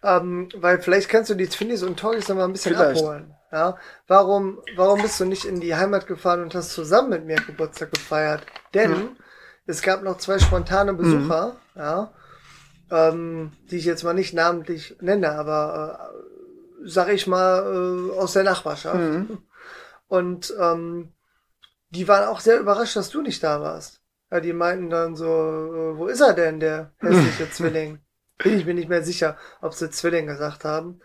Ähm, weil vielleicht kannst du die Twinnies und Toys noch mal ein bisschen Vielleicht. abholen. Ja? Warum, warum bist du nicht in die Heimat gefahren und hast zusammen mit mir Geburtstag gefeiert? Denn Mhm. es gab noch zwei spontane Besucher, ja, ähm, die ich jetzt mal nicht namentlich nenne, aber äh, sag ich mal äh, aus der Nachbarschaft. Mhm. Und ähm, die waren auch sehr überrascht, dass du nicht da warst. Ja, die meinten dann so, äh, wo ist er denn, der hässliche *laughs* Zwilling? Bin ich mir nicht mehr sicher, ob sie Zwilling gesagt haben.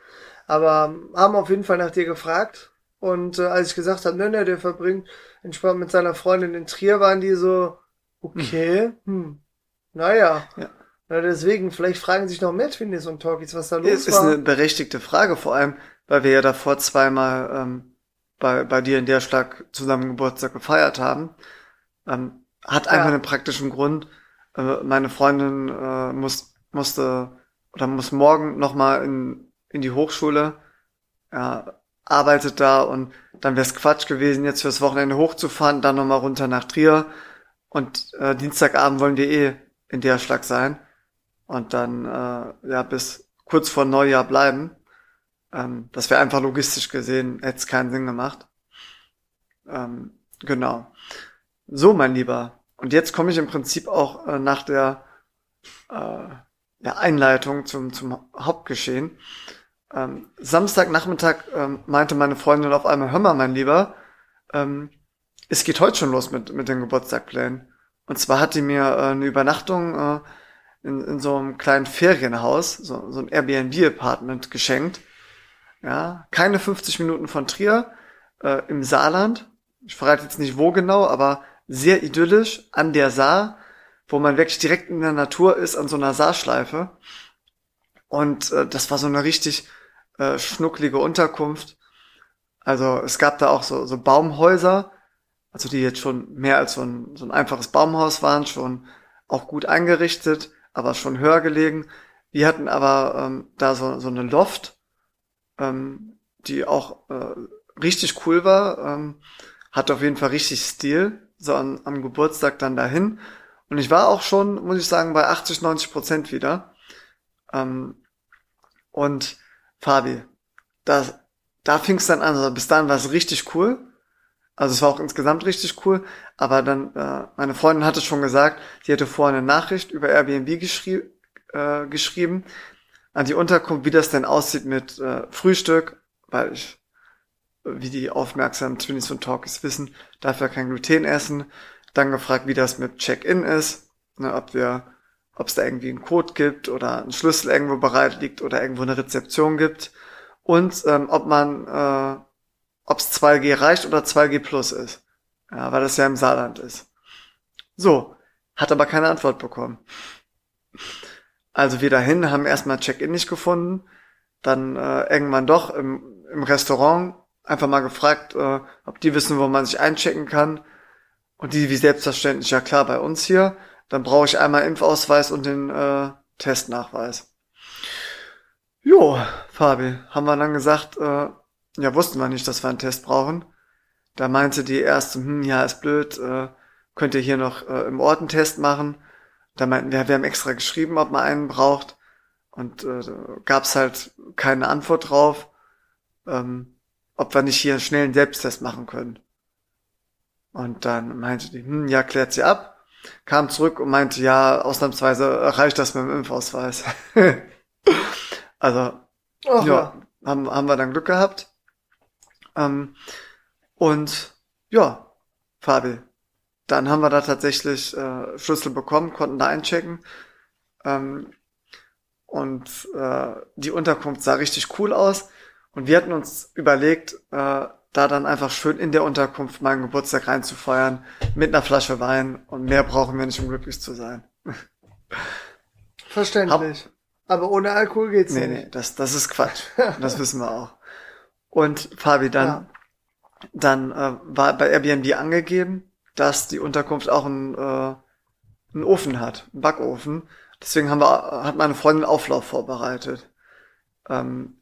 Aber haben auf jeden Fall nach dir gefragt. Und äh, als ich gesagt habe, ne, ne, der verbringt entspannt mit seiner Freundin in Trier, waren die so, okay, hm, naja. Ja. Na, deswegen, vielleicht fragen sich noch mehr Twinnies und Talkies, was da los Ist, ist eine berechtigte Frage, vor allem, weil wir ja davor zweimal ähm, bei, bei dir in der Schlag zusammen Geburtstag gefeiert haben. Ähm, hat einfach Ja. einen praktischen Grund. Äh, meine Freundin äh, muss, musste oder muss morgen nochmal in, in die Hochschule, ja, arbeitet da und dann wäre es Quatsch gewesen, jetzt fürs Wochenende hochzufahren, dann nochmal runter nach Trier und äh, Dienstagabend wollen wir eh in der Schlag sein und dann äh, ja bis kurz vor Neujahr bleiben. Ähm, das wäre einfach logistisch gesehen, hätte keinen Sinn gemacht. Ähm, genau. So, mein Lieber. Und jetzt komme ich im Prinzip auch äh, nach der äh, ja, Einleitung zum, zum Hauptgeschehen. Ähm, Samstagnachmittag ähm, meinte meine Freundin auf einmal, hör mal, mein Lieber, ähm, es geht heute schon los mit, mit den Geburtstagplänen. Und zwar hat die mir äh, eine Übernachtung äh, in, in so einem kleinen Ferienhaus, so, so ein Airbnb-Apartment geschenkt. Ja, keine 50 Minuten von Trier, äh, im Saarland. Ich verrate jetzt nicht wo genau, aber sehr idyllisch an der Saar, wo man wirklich direkt in der Natur ist, an so einer Saarschleife. Und äh, das war so eine richtig äh, schnucklige Unterkunft. Also es gab da auch so, so Baumhäuser, also die jetzt schon mehr als so ein, so ein einfaches Baumhaus waren, schon auch gut eingerichtet, aber schon höher gelegen. Wir hatten aber ähm, da so, so eine Loft, ähm, die auch äh, richtig cool war, ähm, hat auf jeden Fall richtig Stil, so an, am Geburtstag dann dahin. Und ich war auch schon, muss ich sagen, bei 80, 90 Prozent wieder. Ähm, und Fabi, da, da fing es dann an. Also bis dahin war es richtig cool. Also es war auch insgesamt richtig cool. Aber dann, äh, meine Freundin hatte schon gesagt, sie hätte vorher eine Nachricht über Airbnb geschrie äh, geschrieben an die Unterkunft, wie das denn aussieht mit äh, Frühstück, weil ich, wie die aufmerksamen Twinnies und Talkies wissen, darf ja kein Gluten essen. Dann gefragt, wie das mit Check-in ist, ne, ob wir, ob es da irgendwie einen Code gibt oder ein Schlüssel irgendwo bereit liegt oder irgendwo eine Rezeption gibt und ähm, ob man, äh, ob es 2G reicht oder 2G plus ist, ja, weil das ja im Saarland ist. So, hat aber keine Antwort bekommen. Also wir dahin haben erstmal Check-in nicht gefunden, dann äh, irgendwann doch im, im Restaurant einfach mal gefragt, äh, ob die wissen, wo man sich einchecken kann. Und die wie selbstverständlich, ja klar, bei uns hier. Dann brauche ich einmal Impfausweis und den äh, Testnachweis. Jo, Fabi, haben wir dann gesagt, äh, ja, wussten wir nicht, dass wir einen Test brauchen. Da meinte die erste, hm, ja, ist blöd, äh, könnt ihr hier noch äh, im Ort einen Test machen. Da meinten wir, wir haben extra geschrieben, ob man einen braucht. Und äh, gab es halt keine Antwort drauf, ähm, ob wir nicht hier einen Selbsttest machen können. Und dann meinte die, hm, ja, klärt sie ab. Kam zurück und meinte, ja, ausnahmsweise reicht das mit dem Impfausweis. *laughs* also, Ach, ja, haben, haben wir dann Glück gehabt. Ähm, und ja, Fabi, dann haben wir da tatsächlich äh, Schlüssel bekommen, konnten da einchecken. Ähm, und äh, die Unterkunft sah richtig cool aus. Und wir hatten uns überlegt, äh, da dann einfach schön in der Unterkunft meinen Geburtstag reinzufeiern mit einer Flasche Wein. Und mehr brauchen wir nicht, um glücklich zu sein. *laughs* Verständlich. Aber ohne Alkohol geht's Nee, nicht. nee, das, das ist Quatsch. *laughs* das wissen wir auch. Und Fabi, dann, Ja. dann äh, war bei Airbnb angegeben, dass die Unterkunft auch einen, äh, einen Ofen hat, einen Backofen. Deswegen haben wir, hat meine Freundin Auflauf vorbereitet. Ähm,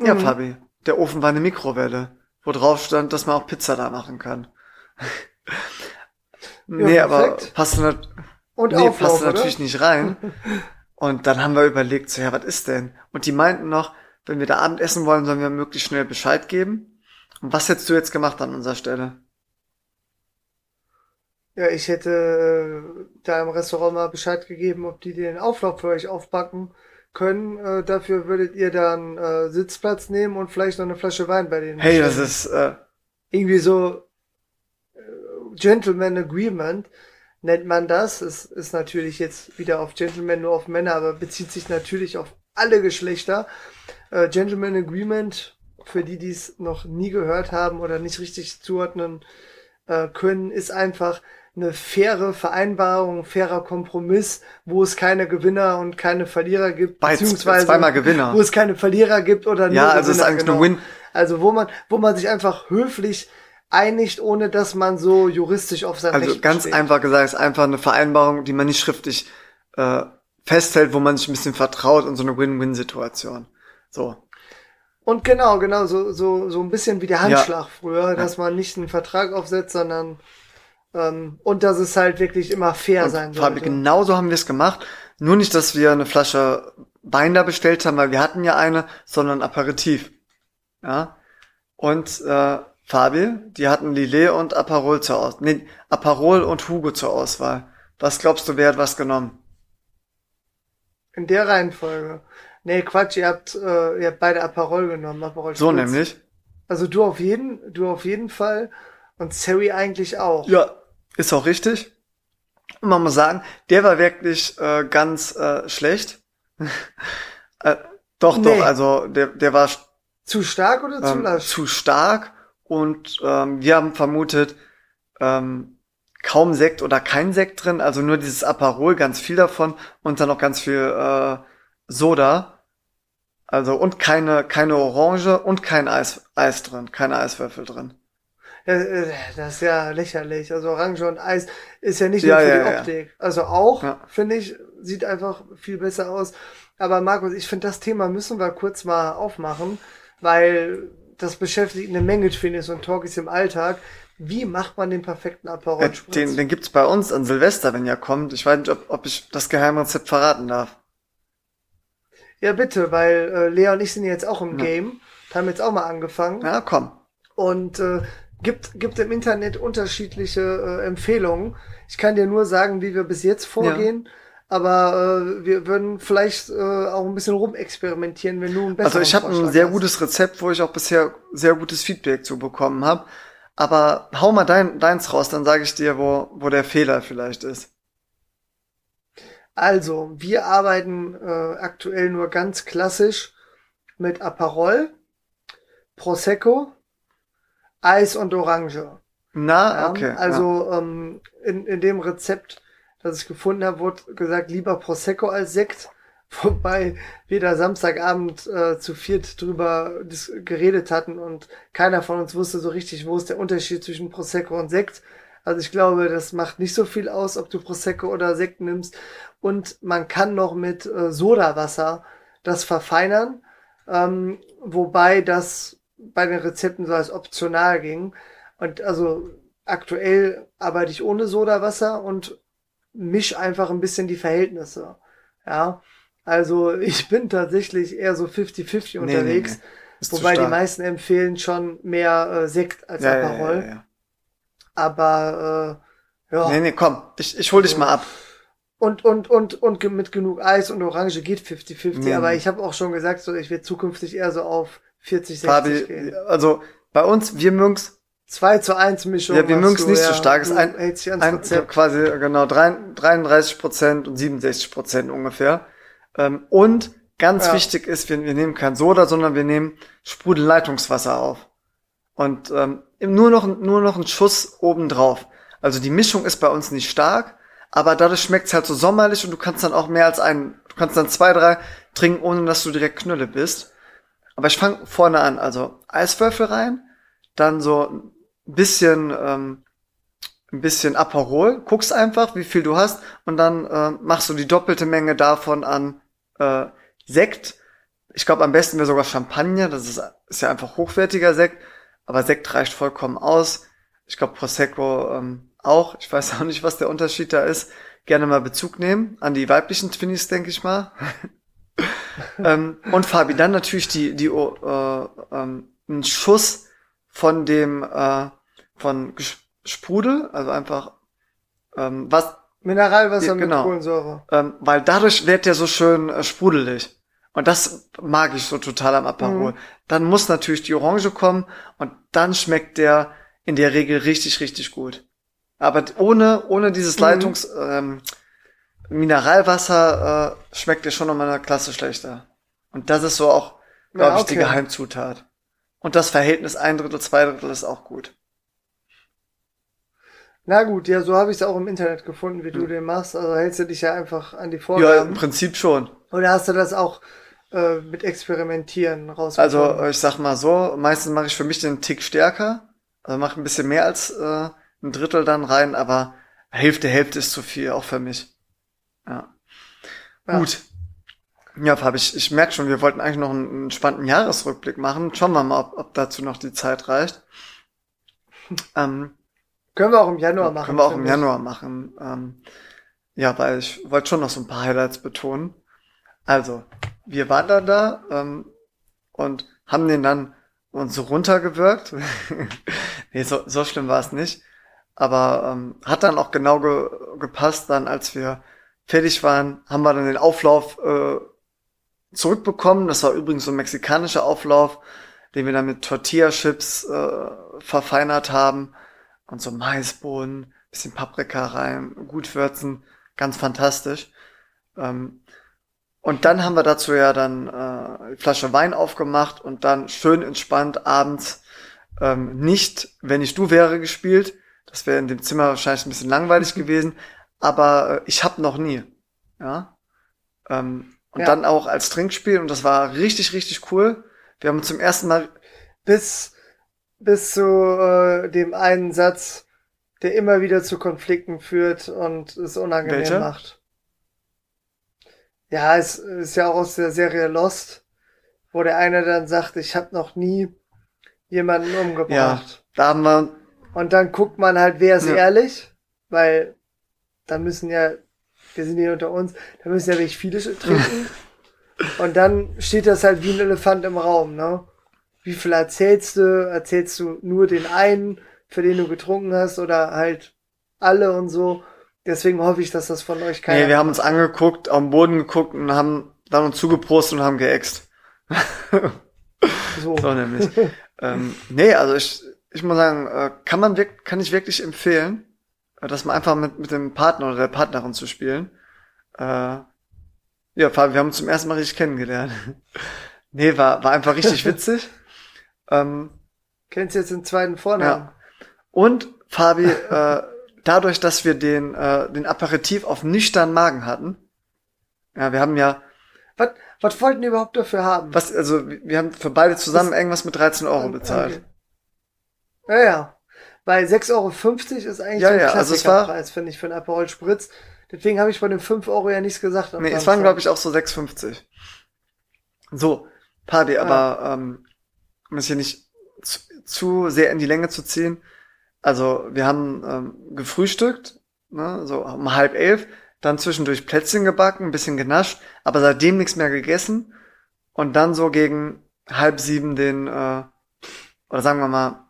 Ja, Mhm. Fabi, der Ofen war eine Mikrowelle, wo drauf stand, dass man auch Pizza da machen kann. *laughs* nee, aber passte, nat Und nee, Auflauf, passte oder? natürlich nicht rein. *laughs* Und dann haben wir überlegt, so, ja, was ist denn? Und die meinten noch, wenn wir da Abendessen wollen, sollen wir möglichst schnell Bescheid geben. Und was hättest du jetzt gemacht an unserer Stelle? Ja, ich hätte äh, da im Restaurant mal Bescheid gegeben, ob die den Auflauf für euch aufbacken können. Äh, dafür würdet ihr dann äh, Sitzplatz nehmen und vielleicht noch eine Flasche Wein bei denen. Hey, das ist, äh, irgendwie so äh, Gentleman Agreement nennt man das. Es ist natürlich jetzt wieder auf Gentleman nur auf Männer, aber bezieht sich natürlich auf alle Geschlechter. Äh, Gentleman Agreement, für die, die es noch nie gehört haben oder nicht richtig zuordnen äh, können, ist einfach eine faire Vereinbarung, ein fairer Kompromiss, wo es keine Gewinner und keine Verlierer gibt, bei beziehungsweise zweimal Gewinner. wo es keine Verlierer gibt oder nur Ja, also es ist Gewinner, eigentlich genau. eine Win. Also wo man, wo man sich einfach höflich einigt, ohne dass man so juristisch auf sein Also Recht ganz besteht. einfach gesagt, ist einfach eine Vereinbarung, die man nicht schriftlich äh, festhält, wo man sich ein bisschen vertraut und so eine Win-Win-Situation. So. Und genau, genau, so, so, so ein bisschen wie der Handschlag früher, dass man nicht einen Vertrag aufsetzt, sondern und dass es halt wirklich immer fair sein Und Fabi, sollte. genauso haben wir es gemacht. Nur nicht, dass wir eine Flasche Wein da bestellt haben, weil wir hatten ja eine, sondern Aperitif. Ja. Und äh, Fabi, die hatten Lillet und Aperol zur Auswahl. Nee, Aperol und Hugo zur Auswahl. Was glaubst du, wer hat was genommen? In der Reihenfolge. Nee, Quatsch, ihr habt, äh, ihr habt beide Aperol genommen, Aperol So nämlich. Also du auf jeden, du auf jeden Fall und Sari eigentlich auch. Ja, ist auch richtig. Und man muss sagen, der war wirklich äh, ganz äh, schlecht. *laughs* äh, doch, Nee. doch, also der, der war Zu stark oder zu ähm, lasch? zu stark und ähm, wir haben vermutet, ähm, kaum Sekt oder kein Sekt drin, also nur dieses Aperol, ganz viel davon und dann noch ganz viel äh, Soda. Also und keine, keine Orange und kein Eis, Eis drin, keine Eiswürfel drin. Ja, äh, Das ist ja lächerlich. Also Orange und Eis ist ja nicht Ja, nur für ja, die. Optik. Also auch, finde ich, sieht einfach viel besser aus. Aber Markus, ich finde, das Thema müssen wir kurz mal aufmachen, weil das beschäftigt eine Menge Twinnies und Talkies im Alltag. Wie macht man den perfekten Äh, Aperol Spritz? den, den gibt's bei uns an Silvester, wenn er kommt. Ich weiß nicht, ob, ob ich das Geheimrezept verraten darf. Ja, bitte, weil äh, Lea und ich sind jetzt auch im Ja. Game, haben jetzt auch mal angefangen. Ja, komm. und äh, gibt, gibt im Internet unterschiedliche äh, Empfehlungen. Ich kann dir nur sagen, wie wir bis jetzt vorgehen, aber äh, wir würden vielleicht äh, auch ein bisschen rumexperimentieren, wenn du ein besseres Also ich habe ein sehr gutes Rezept, wo ich auch bisher sehr gutes Feedback zu bekommen habe. Aber hau mal dein, deins raus, dann sage ich dir, wo, wo der Fehler vielleicht ist. Also, wir arbeiten äh, aktuell nur ganz klassisch mit Aperol, Prosecco, Eis und Orange. Na, Ja, okay. Also ähm, in, in dem Rezept, das ich gefunden habe, wurde gesagt, lieber Prosecco als Sekt. *laughs* Wobei wir da Samstagabend äh, zu viert drüber geredet hatten und keiner von uns wusste so richtig, wo ist der Unterschied zwischen Prosecco und Sekt. Also ich glaube, das macht nicht so viel aus, ob du Prosecco oder Sekt nimmst. Und man kann noch mit äh, Sodawasser das verfeinern, ähm, wobei das bei den Rezepten so als optional ging. Und also aktuell arbeite ich ohne Sodawasser und misch einfach ein bisschen die Verhältnisse. Ja, also *laughs* ich bin tatsächlich eher so 50-50 Nee, unterwegs, nee, nee. Wobei die meisten empfehlen schon mehr äh, Sekt als ja, Aperol. ja, ja. Aber äh, ja, Nee, nee, komm, ich, ich hol dich mal ab. und und und und mit genug Eis und Orange geht 50-50. Nee, aber ich habe auch schon gesagt, so ich werde zukünftig eher so auf 40, 60 Fabi, gehen. also bei uns, wir mögen's, 2 zu 1 Mischung. Ja, wir mögen's nicht so ja. stark. Ist Du ein- ein, quasi genau drei- 33 Prozent und 67 Prozent ungefähr. Ähm, und ganz Ja. wichtig ist, wir, wir nehmen kein Soda, sondern wir nehmen Sprudelleitungswasser auf. Und ähm, nur noch nur noch ein Schuss obendrauf. Also die Mischung ist bei uns nicht stark, aber dadurch schmeckt's halt so sommerlich und du kannst dann auch mehr als einen, du kannst dann zwei, drei trinken, ohne dass du direkt Knülle bist. Aber ich fange vorne an, also Eiswürfel rein, dann so ein bisschen, ähm, ein bisschen Aperol, guckst einfach, wie viel du hast und dann äh, machst du die doppelte Menge davon an äh, Sekt. Ich glaube, am besten wäre sogar Champagner, das ist, ist ja einfach hochwertiger Sekt, aber Sekt reicht vollkommen aus. Ich glaube, Prosecco ähm, auch. Ich weiß *laughs* auch nicht, was der Unterschied da ist. Gerne mal Bezug nehmen an die weiblichen Twinnies, denke ich mal. *laughs* ähm, und Fabi, dann natürlich die, die äh, ähm, ein Schuss von dem äh, von Sprudel, also einfach ähm, was Mineralwasser ja, genau, mit Kohlensäure. Ähm, weil dadurch wird der so schön äh, sprudelig. Und das mag ich so total am Aperol. Mhm. Dann muss natürlich die Orange kommen und dann schmeckt der in der Regel richtig, richtig gut. Aber ohne, ohne dieses mhm. Leitungs, ähm, Mineralwasser äh, schmeckt der schon nochmal eine Klasse schlechter. Und das ist so auch, glaube ja, okay. ich, die Geheimzutat. Und das Verhältnis ein Drittel, zwei Drittel ist auch gut. Na gut, ja, so habe ich es auch im Internet gefunden, wie du hm. den machst. Also hältst du dich ja einfach an die Vorgaben. Ja, im Prinzip schon. Oder hast du das auch äh, mit Experimentieren rausgefunden? Also ich sag mal so, meistens mache ich für mich den Tick stärker. Also mache ein bisschen mehr als äh, ein Drittel dann rein, aber Hälfte, Hälfte ist zu viel, auch für mich. Ja. ja. Gut. Ja, Fabi, ich, ich merke schon, wir wollten eigentlich noch einen, einen spannenden Jahresrückblick machen. Schauen wir mal, ob, ob dazu noch die Zeit reicht. ähm, können wir auch im Januar machen. Können wir auch im Januar machen. Ähm, ja, weil ich wollte schon noch so ein paar Highlights betonen. Also, wir waren dann da ähm, und haben den dann uns so runtergewirkt. *laughs* nee, so, so schlimm war es nicht. Aber ähm, hat dann auch genau ge gepasst, dann als wir fertig waren, haben wir dann den Auflauf äh, zurückbekommen. Das war übrigens so ein mexikanischer Auflauf, den wir dann mit Tortilla-Chips äh, verfeinert haben und so Maisbohnen, bisschen Paprika rein, gut würzen, ganz fantastisch. Ähm, und dann haben wir dazu ja dann äh, Flasche Wein aufgemacht und dann schön entspannt abends ähm, nicht, wenn ich du wäre, gespielt. Das wäre in dem Zimmer wahrscheinlich ein bisschen langweilig *laughs* gewesen, aber äh, ich habe noch nie. Ja. Ähm, und ja. dann auch als Trinkspiel und das war richtig, richtig cool. Wir haben zum ersten Mal bis bis zu äh, dem einen Satz, der immer wieder zu Konflikten führt und es unangenehm Welcher? macht. Ja, es ist ja auch aus der Serie Lost, wo der eine dann sagt, ich habe noch nie jemanden umgebracht. Ja, da haben wir und dann guckt man halt, wer ist ja. ehrlich, weil da müssen ja, wir sind hier unter uns, da müssen ja wirklich viele trinken. und dann steht das halt wie ein Elefant im Raum, ne? wie viel erzählst du? Erzählst du nur den einen, für den du getrunken hast oder halt alle und so? Deswegen hoffe ich, dass das von euch keiner. Nee, wir haben uns angeguckt, am Boden geguckt und haben dann uns zugeprostet und haben geäxt. so. *laughs* so nämlich. ähm, nee, also ich, ich muss sagen, äh, kann man wirklich, kann ich wirklich empfehlen, dass man einfach mit, mit dem Partner oder der Partnerin zu spielen. Äh, ja, Fabi, wir haben uns zum ersten Mal richtig kennengelernt. *laughs* nee, war, war einfach richtig *laughs* witzig. Ähm, Kennst du jetzt den zweiten Vornamen? Ja. Und Fabi, äh, dadurch, dass wir den, äh, den Aperitif auf nüchternen Magen hatten, ja, wir haben ja. Was, was wollten die überhaupt dafür haben? Was, also, wir haben für beide zusammen das, irgendwas mit 13 Euro bezahlt. Okay. Ja, ja. Bei 6,50 Euro ist eigentlich ja, so ein ja, also es war, Preis, finde ich, für einen Aperol Spritz. Deswegen habe ich bei den 5 Euro ja nichts gesagt. Nee, es waren, glaube ich, auch so 6,50. So, Fabi, ja. aber ähm, um es hier nicht zu, zu, sehr in die Länge zu ziehen. Also wir haben ähm, gefrühstückt, ne, so um halb elf, dann zwischendurch Plätzchen gebacken, ein bisschen genascht, aber seitdem nichts mehr gegessen und dann so gegen halb sieben den, äh, oder sagen wir mal,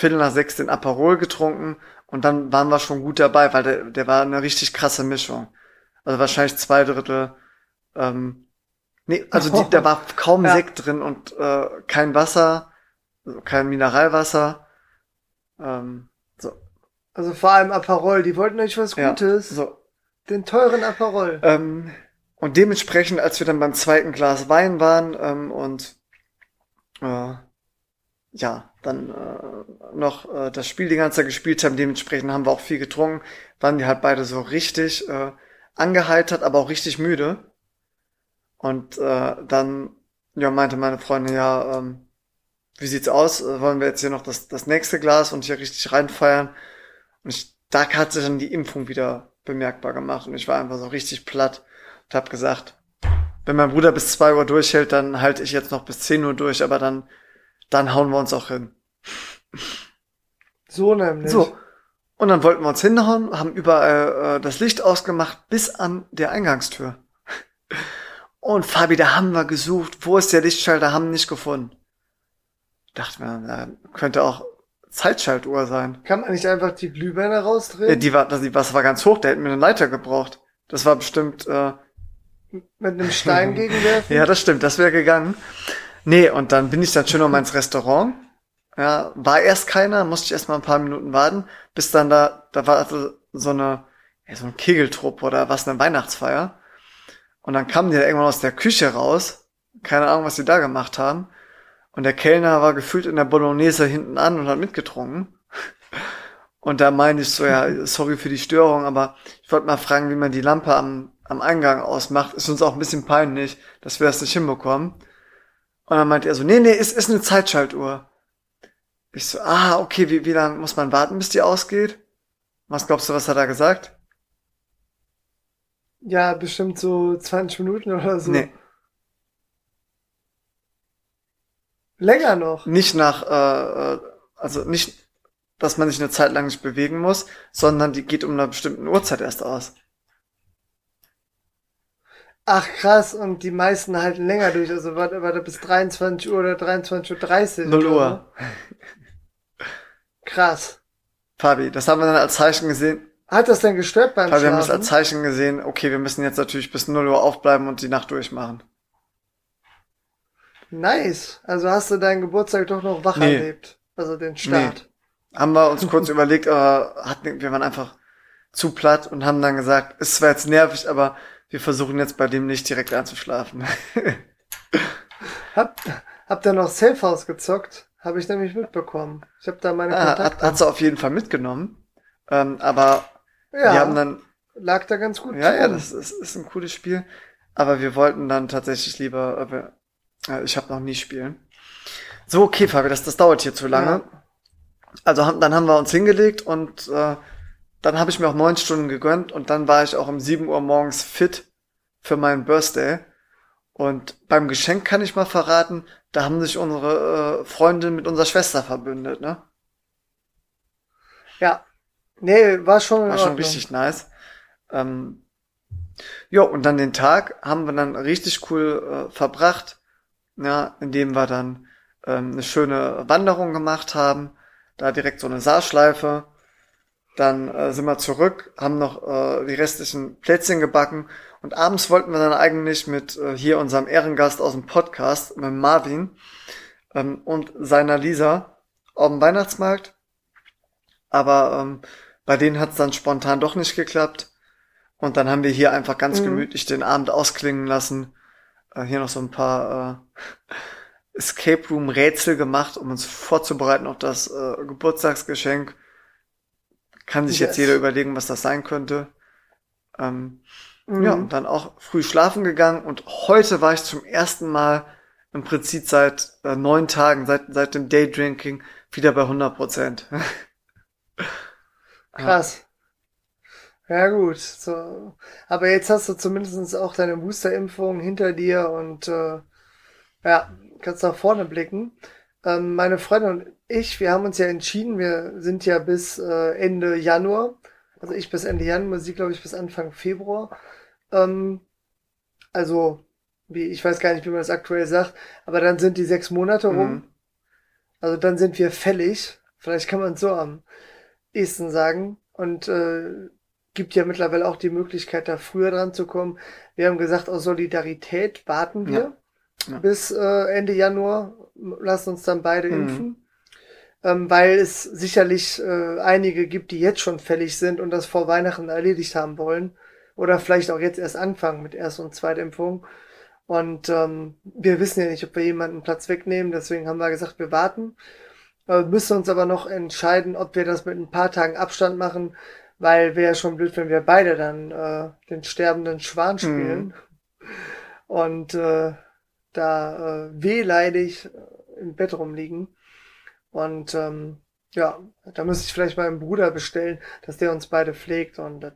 Viertel nach sechs den Aperol getrunken und dann waren wir schon gut dabei, weil der, der war eine richtig krasse Mischung. Also wahrscheinlich zwei Drittel ähm, Nee, also die, da war kaum *laughs* ja. Sekt drin und äh, kein Wasser, also kein Mineralwasser. Ähm, so. Also vor allem Aperol, die wollten euch was Gutes. Ja, so. Den teuren Aperol. Ähm, und dementsprechend, als wir dann beim zweiten Glas Wein waren ähm, und äh, ja, dann äh, noch äh, das Spiel die ganze Zeit gespielt haben. Dementsprechend haben wir auch viel getrunken. Waren wir halt beide so richtig äh, angeheitert, aber auch richtig müde. Und äh, dann ja, meinte meine Freundin, ja, ähm, wie sieht's aus? Äh, wollen wir jetzt hier noch das, das nächste Glas und hier richtig reinfeiern? Und ich, da hat sich dann die Impfung wieder bemerkbar gemacht und ich war einfach so richtig platt und habe gesagt, wenn mein Bruder bis zwei Uhr durchhält, dann halte ich jetzt noch bis zehn Uhr durch, aber dann, dann hauen wir uns auch hin. So nämlich. So. Und dann wollten wir uns hinhauen, haben überall äh, das Licht ausgemacht bis an der Eingangstür. Und Fabi, da haben wir gesucht, wo ist der Lichtschalter, haben nicht gefunden. Dachte mir, da könnte auch Zeitschaltuhr sein. Kann man nicht einfach die Glühbirne Ja, rausdrehen? die war, das, die, was war ganz hoch, der hätte mir eine Leiter gebraucht. Das war bestimmt, äh, Mit einem Stein *laughs* gegenwerfen? ja, das stimmt, das wäre gegangen. Nee, und dann bin ich dann schön mal ins Restaurant. Ja, war erst keiner, musste ich erst mal ein paar Minuten warten, bis dann da, da war so eine, so ein Kegeltrupp oder was, eine Weihnachtsfeier. Und dann kamen die da irgendwann aus der Küche raus. Keine Ahnung, was sie da gemacht haben. Und der Kellner war gefühlt in der Bolognese hinten an und hat mitgetrunken. *laughs* Und da meine ich so, ja, sorry für die Störung, aber ich wollte mal fragen, wie man die Lampe am, am Eingang ausmacht. Ist uns auch ein bisschen peinlich, dass wir das nicht hinbekommen. Und dann meinte er so, nee, nee, ist, ist eine Zeitschaltuhr. Ich so, ah, okay, wie, wie lange muss man warten, bis die ausgeht? Was glaubst du, was hat er gesagt? Ja, bestimmt so 20 Minuten oder so. Nee, Länger noch. nicht nach, äh, äh, also nicht, dass man sich eine Zeit lang nicht bewegen muss, sondern die geht um eine bestimmten Uhrzeit erst aus. Ach krass, und die meisten halten länger durch. Also warte, warte bis 23 Uhr oder 23.30 Uhr. 0 oder Uhr. Krass. Fabi, das haben wir dann als Zeichen gesehen. Hat das denn gestört beim Fabi, wir haben es Schlafen? als Zeichen gesehen, okay, wir müssen jetzt natürlich bis 0 Uhr aufbleiben und die Nacht durchmachen. Nice. Also hast du deinen Geburtstag doch noch wach Nee. erlebt. Also den Start. Haben wir uns *laughs* kurz überlegt, aber hatten, wir waren einfach zu platt und haben dann gesagt, ist zwar jetzt nervig, aber wir versuchen jetzt bei dem nicht direkt einzuschlafen. *laughs* Hab, habt ihr noch Safe House gezockt? Habe ich nämlich mitbekommen. Ich habe da meine ah, hat, Kontakte. hat sie auf jeden Fall mitgenommen. Ähm, aber ja, wir haben dann lag da ganz gut Ja, ja, drin. das ist, ist ein cooles Spiel. Aber wir wollten dann tatsächlich lieber, äh, äh, ich habe noch nie spielen. So, okay, Fabi, das, das dauert hier zu lange. Ja. Also haben, dann haben wir uns hingelegt und äh, dann habe ich mir auch neun Stunden gegönnt und dann war ich auch um 7 Uhr morgens fit für meinen Birthday. Und beim Geschenk kann ich mal verraten, da haben sich unsere äh, Freunde mit unserer Schwester verbündet, ne? Ja. Nee, war schon War schon richtig nice. Ähm, ja, und dann den Tag haben wir dann richtig cool äh, verbracht, ja, indem wir dann ähm, eine schöne Wanderung gemacht haben, da direkt so eine Saarschleife. Dann äh, sind wir zurück, haben noch äh, die restlichen Plätzchen gebacken und abends wollten wir dann eigentlich mit äh, hier unserem Ehrengast aus dem Podcast, mit Marvin ähm, und seiner Lisa auf dem Weihnachtsmarkt. Aber ähm, bei denen hat es dann spontan doch nicht geklappt. Und dann haben wir hier einfach ganz Mhm. gemütlich den Abend ausklingen lassen. Äh, hier noch so ein paar äh, Escape Room Rätsel gemacht, um uns vorzubereiten auf das äh, Geburtstagsgeschenk. Kann sich jetzt Yes. jeder überlegen, was das sein könnte. Ähm, Mhm. Ja, und dann auch früh schlafen gegangen. Und heute war ich zum ersten Mal im Prinzip seit äh, neun Tagen, seit, seit dem Daydrinking, wieder bei 100 Prozent. *laughs* Krass. Ja gut, so. Aber jetzt hast du zumindest auch deine Boosterimpfung hinter dir und äh, ja, kannst nach vorne blicken. Ähm, meine Freundin und ich, wir haben uns ja entschieden, wir sind ja bis äh, Ende Januar, also ich bis Ende Januar, sie glaube ich bis Anfang Februar. Ähm, also, wie, ich weiß gar nicht, wie man das aktuell sagt, aber dann sind die sechs Monate rum. Mhm. Also dann sind wir fällig. Vielleicht kann man es so am ehesten sagen. Und äh, gibt ja mittlerweile auch die Möglichkeit, da früher dran zu kommen. Wir haben gesagt, aus Solidarität warten wir Ja. Ja. bis äh, Ende Januar. Lassen uns dann beide Mhm. impfen. Ähm, weil es sicherlich äh, einige gibt, die jetzt schon fällig sind und das vor Weihnachten erledigt haben wollen. Oder vielleicht auch jetzt erst anfangen mit Erst- und Zweitimpfung. Und ähm, wir wissen ja nicht, ob wir jemanden Platz wegnehmen, deswegen haben wir gesagt, wir warten. Äh, müssen uns aber noch entscheiden, ob wir das mit ein paar Tagen Abstand machen, weil wäre ja schon blöd, wenn wir beide dann äh, den sterbenden Schwan spielen. Mhm. Und äh, da äh, wehleidig im Bett rumliegen. Und ähm, ja, da müsste ich vielleicht meinen Bruder bestellen, dass der uns beide pflegt und das,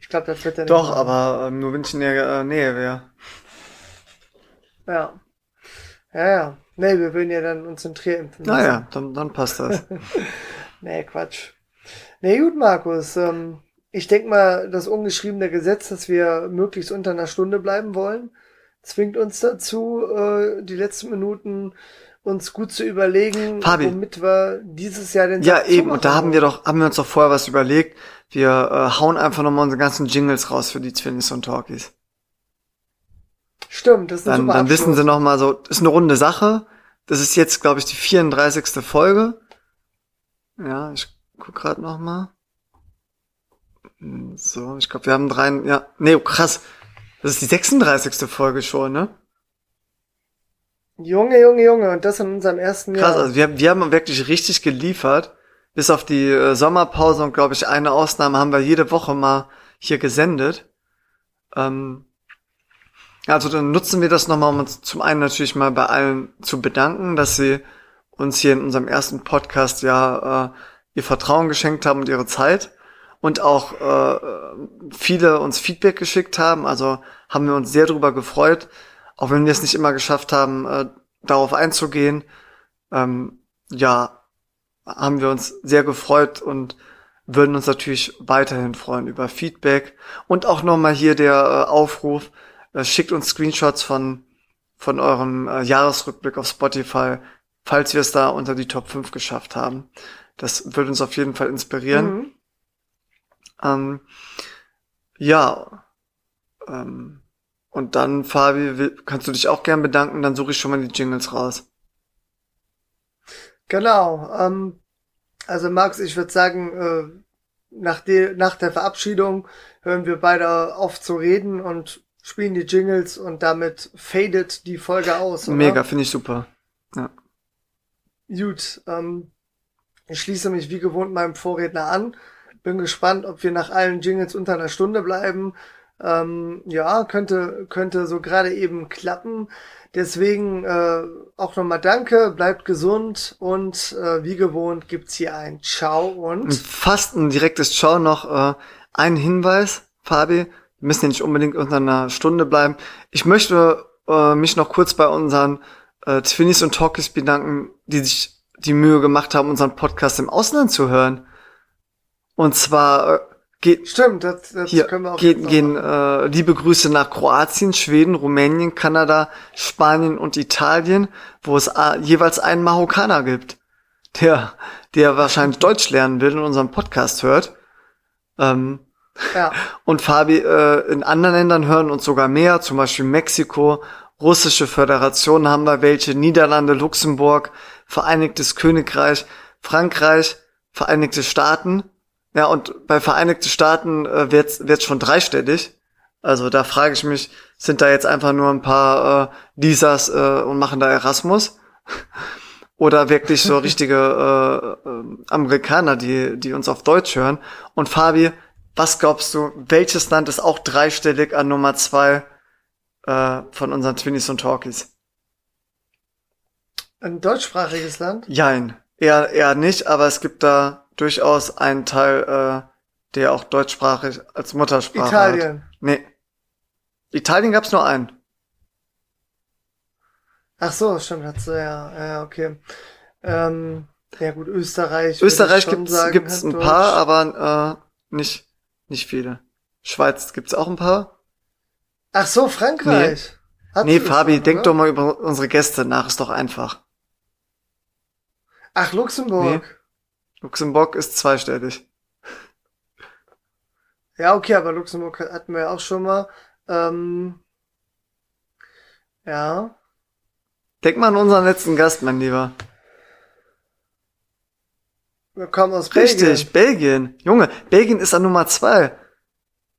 ich glaube, das wird dann. Doch, aber ähm, nur wenn ich in der äh, Nähe wäre. Ja. Ja, ja. Nee, wir würden ja dann uns in Trier impfen. Naja, dann, dann passt das. *laughs* nee, Quatsch. Nee, gut, Markus. Ähm, ich denke mal, das ungeschriebene Gesetz, dass wir möglichst unter einer Stunde bleiben wollen, zwingt uns dazu, äh, die letzten Minuten uns gut zu überlegen, Fabi. womit wir dieses Jahr den Ja, eben, und da haben wir doch, haben wir uns doch vorher was überlegt. Wir äh, hauen einfach nochmal unsere ganzen Jingles raus für die Twinnies und Talkies. Stimmt, das ist ein Dann, dann wissen sie noch mal so, das ist eine runde Sache. Das ist jetzt, glaube ich, die 34. Folge. Ja, ich guck gerade noch mal. So, ich glaube, wir haben drei, ja, nee, oh, krass. Das ist die 36. Folge schon, ne? Junge, Junge, Junge, und das in unserem ersten Jahr. Krass, also wir, wir haben wirklich richtig geliefert. Bis auf die äh, Sommerpause und, glaube ich, eine Ausnahme haben wir jede Woche mal hier gesendet. Ähm, also dann nutzen wir das nochmal, um uns zum einen natürlich mal bei allen zu bedanken, dass sie uns hier in unserem ersten Podcast ja äh, ihr Vertrauen geschenkt haben und ihre Zeit und auch äh, viele uns Feedback geschickt haben. Also haben wir uns sehr darüber gefreut, auch wenn wir es nicht immer geschafft haben, äh, darauf einzugehen. Ähm, ja, haben wir uns sehr gefreut und würden uns natürlich weiterhin freuen über Feedback und auch nochmal hier der äh, Aufruf, äh, schickt uns Screenshots von, von eurem äh, Jahresrückblick auf Spotify, falls wir es da unter die Top 5 geschafft haben. Das würde uns auf jeden Fall inspirieren. Mhm. Ähm, ja. Ähm, und dann, Fabi, kannst du dich auch gern bedanken, dann suche ich schon mal die Jingles raus. Genau. Ähm, also Max, ich würde sagen, äh, nach, de nach der Verabschiedung hören wir beide auf zu reden und spielen die Jingles und damit fadet die Folge aus. Oder? Mega, finde ich super. Ja. Gut, ähm, ich schließe mich wie gewohnt meinem Vorredner an. Bin gespannt, ob wir nach allen Jingles unter einer Stunde bleiben. Ähm, ja, könnte, könnte so gerade eben klappen. Deswegen äh, auch nochmal danke, bleibt gesund und äh, wie gewohnt gibt's hier ein Ciao und. Fast ein direktes Ciao noch. Äh, ein Hinweis, Fabi, wir müssen ja nicht unbedingt unter einer Stunde bleiben. Ich möchte äh, mich noch kurz bei unseren äh, Twinnies und Talkies bedanken, die sich die Mühe gemacht haben, unseren Podcast im Ausland zu hören. Und zwar äh, geht Stimmt, das, das hier, können wir auch gehen, gehen äh, liebe Grüße nach Kroatien, Schweden, Rumänien, Kanada, Spanien und Italien, wo es äh, jeweils einen Marokkaner gibt, der der wahrscheinlich Deutsch lernen will und unseren Podcast hört. Ähm, ja. *laughs* Und Fabi, äh, in anderen Ländern hören uns sogar mehr, zum Beispiel Mexiko, Russische Föderation haben wir welche, Niederlande, Luxemburg, Vereinigtes Königreich, Frankreich, Vereinigte Staaten. Ja, und bei Vereinigte Staaten äh, wird's wird's schon dreistellig. Also da frage ich mich, sind da jetzt einfach nur ein paar äh, Lisas äh, und machen da Erasmus? *laughs* Oder wirklich so richtige äh, äh, Amerikaner, die, die uns auf Deutsch hören? Und Fabi, was glaubst du, welches Land ist auch dreistellig an Nummer zwei äh, von unseren Twinnies und Talkies? Ein deutschsprachiges Land? Jein. Eher, eher nicht, aber es gibt da durchaus einen Teil, äh, der auch deutschsprachig als Muttersprache Italien. hat. Nee. Italien gab's nur einen. Ach so, stimmt, hat's ja, ja, okay. Ähm, ja gut, Österreich. Österreich gibt's, sagen, gibt's ein Deutsch. paar, aber äh, nicht nicht viele. Schweiz gibt's auch ein paar. Ach so, Frankreich. Nee, nee Fabi, schon, denk doch mal über unsere Gäste nach, ist doch einfach. Ach, Luxemburg. Nee. Luxemburg ist zweistellig. Ja, okay, aber Luxemburg hatten wir ja auch schon mal. Ähm, ja. Denk mal an unseren letzten Gast, mein Lieber. Wir kommen aus Belgien. Richtig, Belgien. Junge, Belgien ist an Nummer zwei.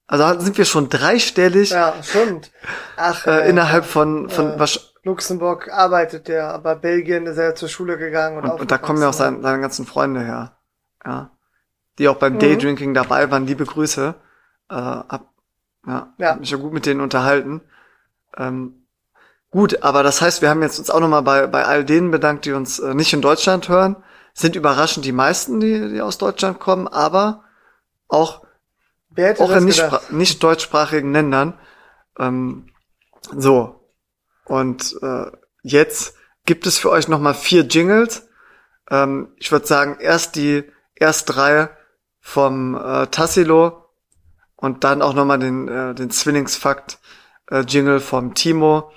Also sind wir schon dreistellig. Ja, stimmt. Ach, äh, innerhalb von, von äh, was, Luxemburg arbeitet der, aber Belgien ist er zur Schule gegangen und, und, und da kommen ja auch seine, seine ganzen Freunde her. Ja. Die auch beim mhm. Daydrinking dabei waren. Liebe Grüße. Äh, hab, ja, ja. Hab mich ja gut mit denen unterhalten. Ähm, gut, aber das heißt, wir haben jetzt uns auch nochmal bei, bei all denen bedankt, die uns äh, nicht in Deutschland hören. Sind überraschend die meisten, die, die aus Deutschland kommen, aber auch auch in nicht, nicht deutschsprachigen Ländern. Ähm, so. Und äh, jetzt gibt es für euch nochmal vier Jingles. Ähm, ich würde sagen, erst die erst drei vom äh, Tassilo und dann auch nochmal den, äh, den Zwillingsfakt äh, Jingle vom Timo.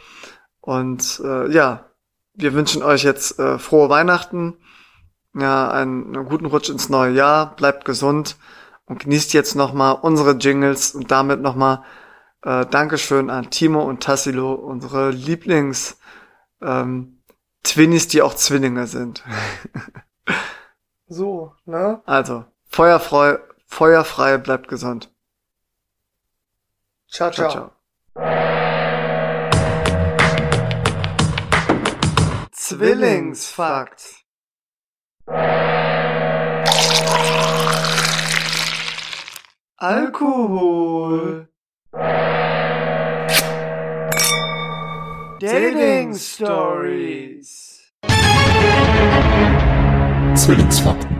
Und äh, ja, wir wünschen euch jetzt äh, frohe Weihnachten, ja, einen, einen guten Rutsch ins neue Jahr, bleibt gesund und genießt jetzt nochmal unsere Jingles und damit nochmal äh, Dankeschön an Timo und Tassilo, unsere Lieblings ähm, Twinnies, die auch Zwillinge sind. *laughs* so, ne? Also, feuerfrei, feuerfrei, bleibt gesund. ciao. ciao. ciao. Zwillingsfakt. Alkohol. Dating Stories. Zwillingsfakten.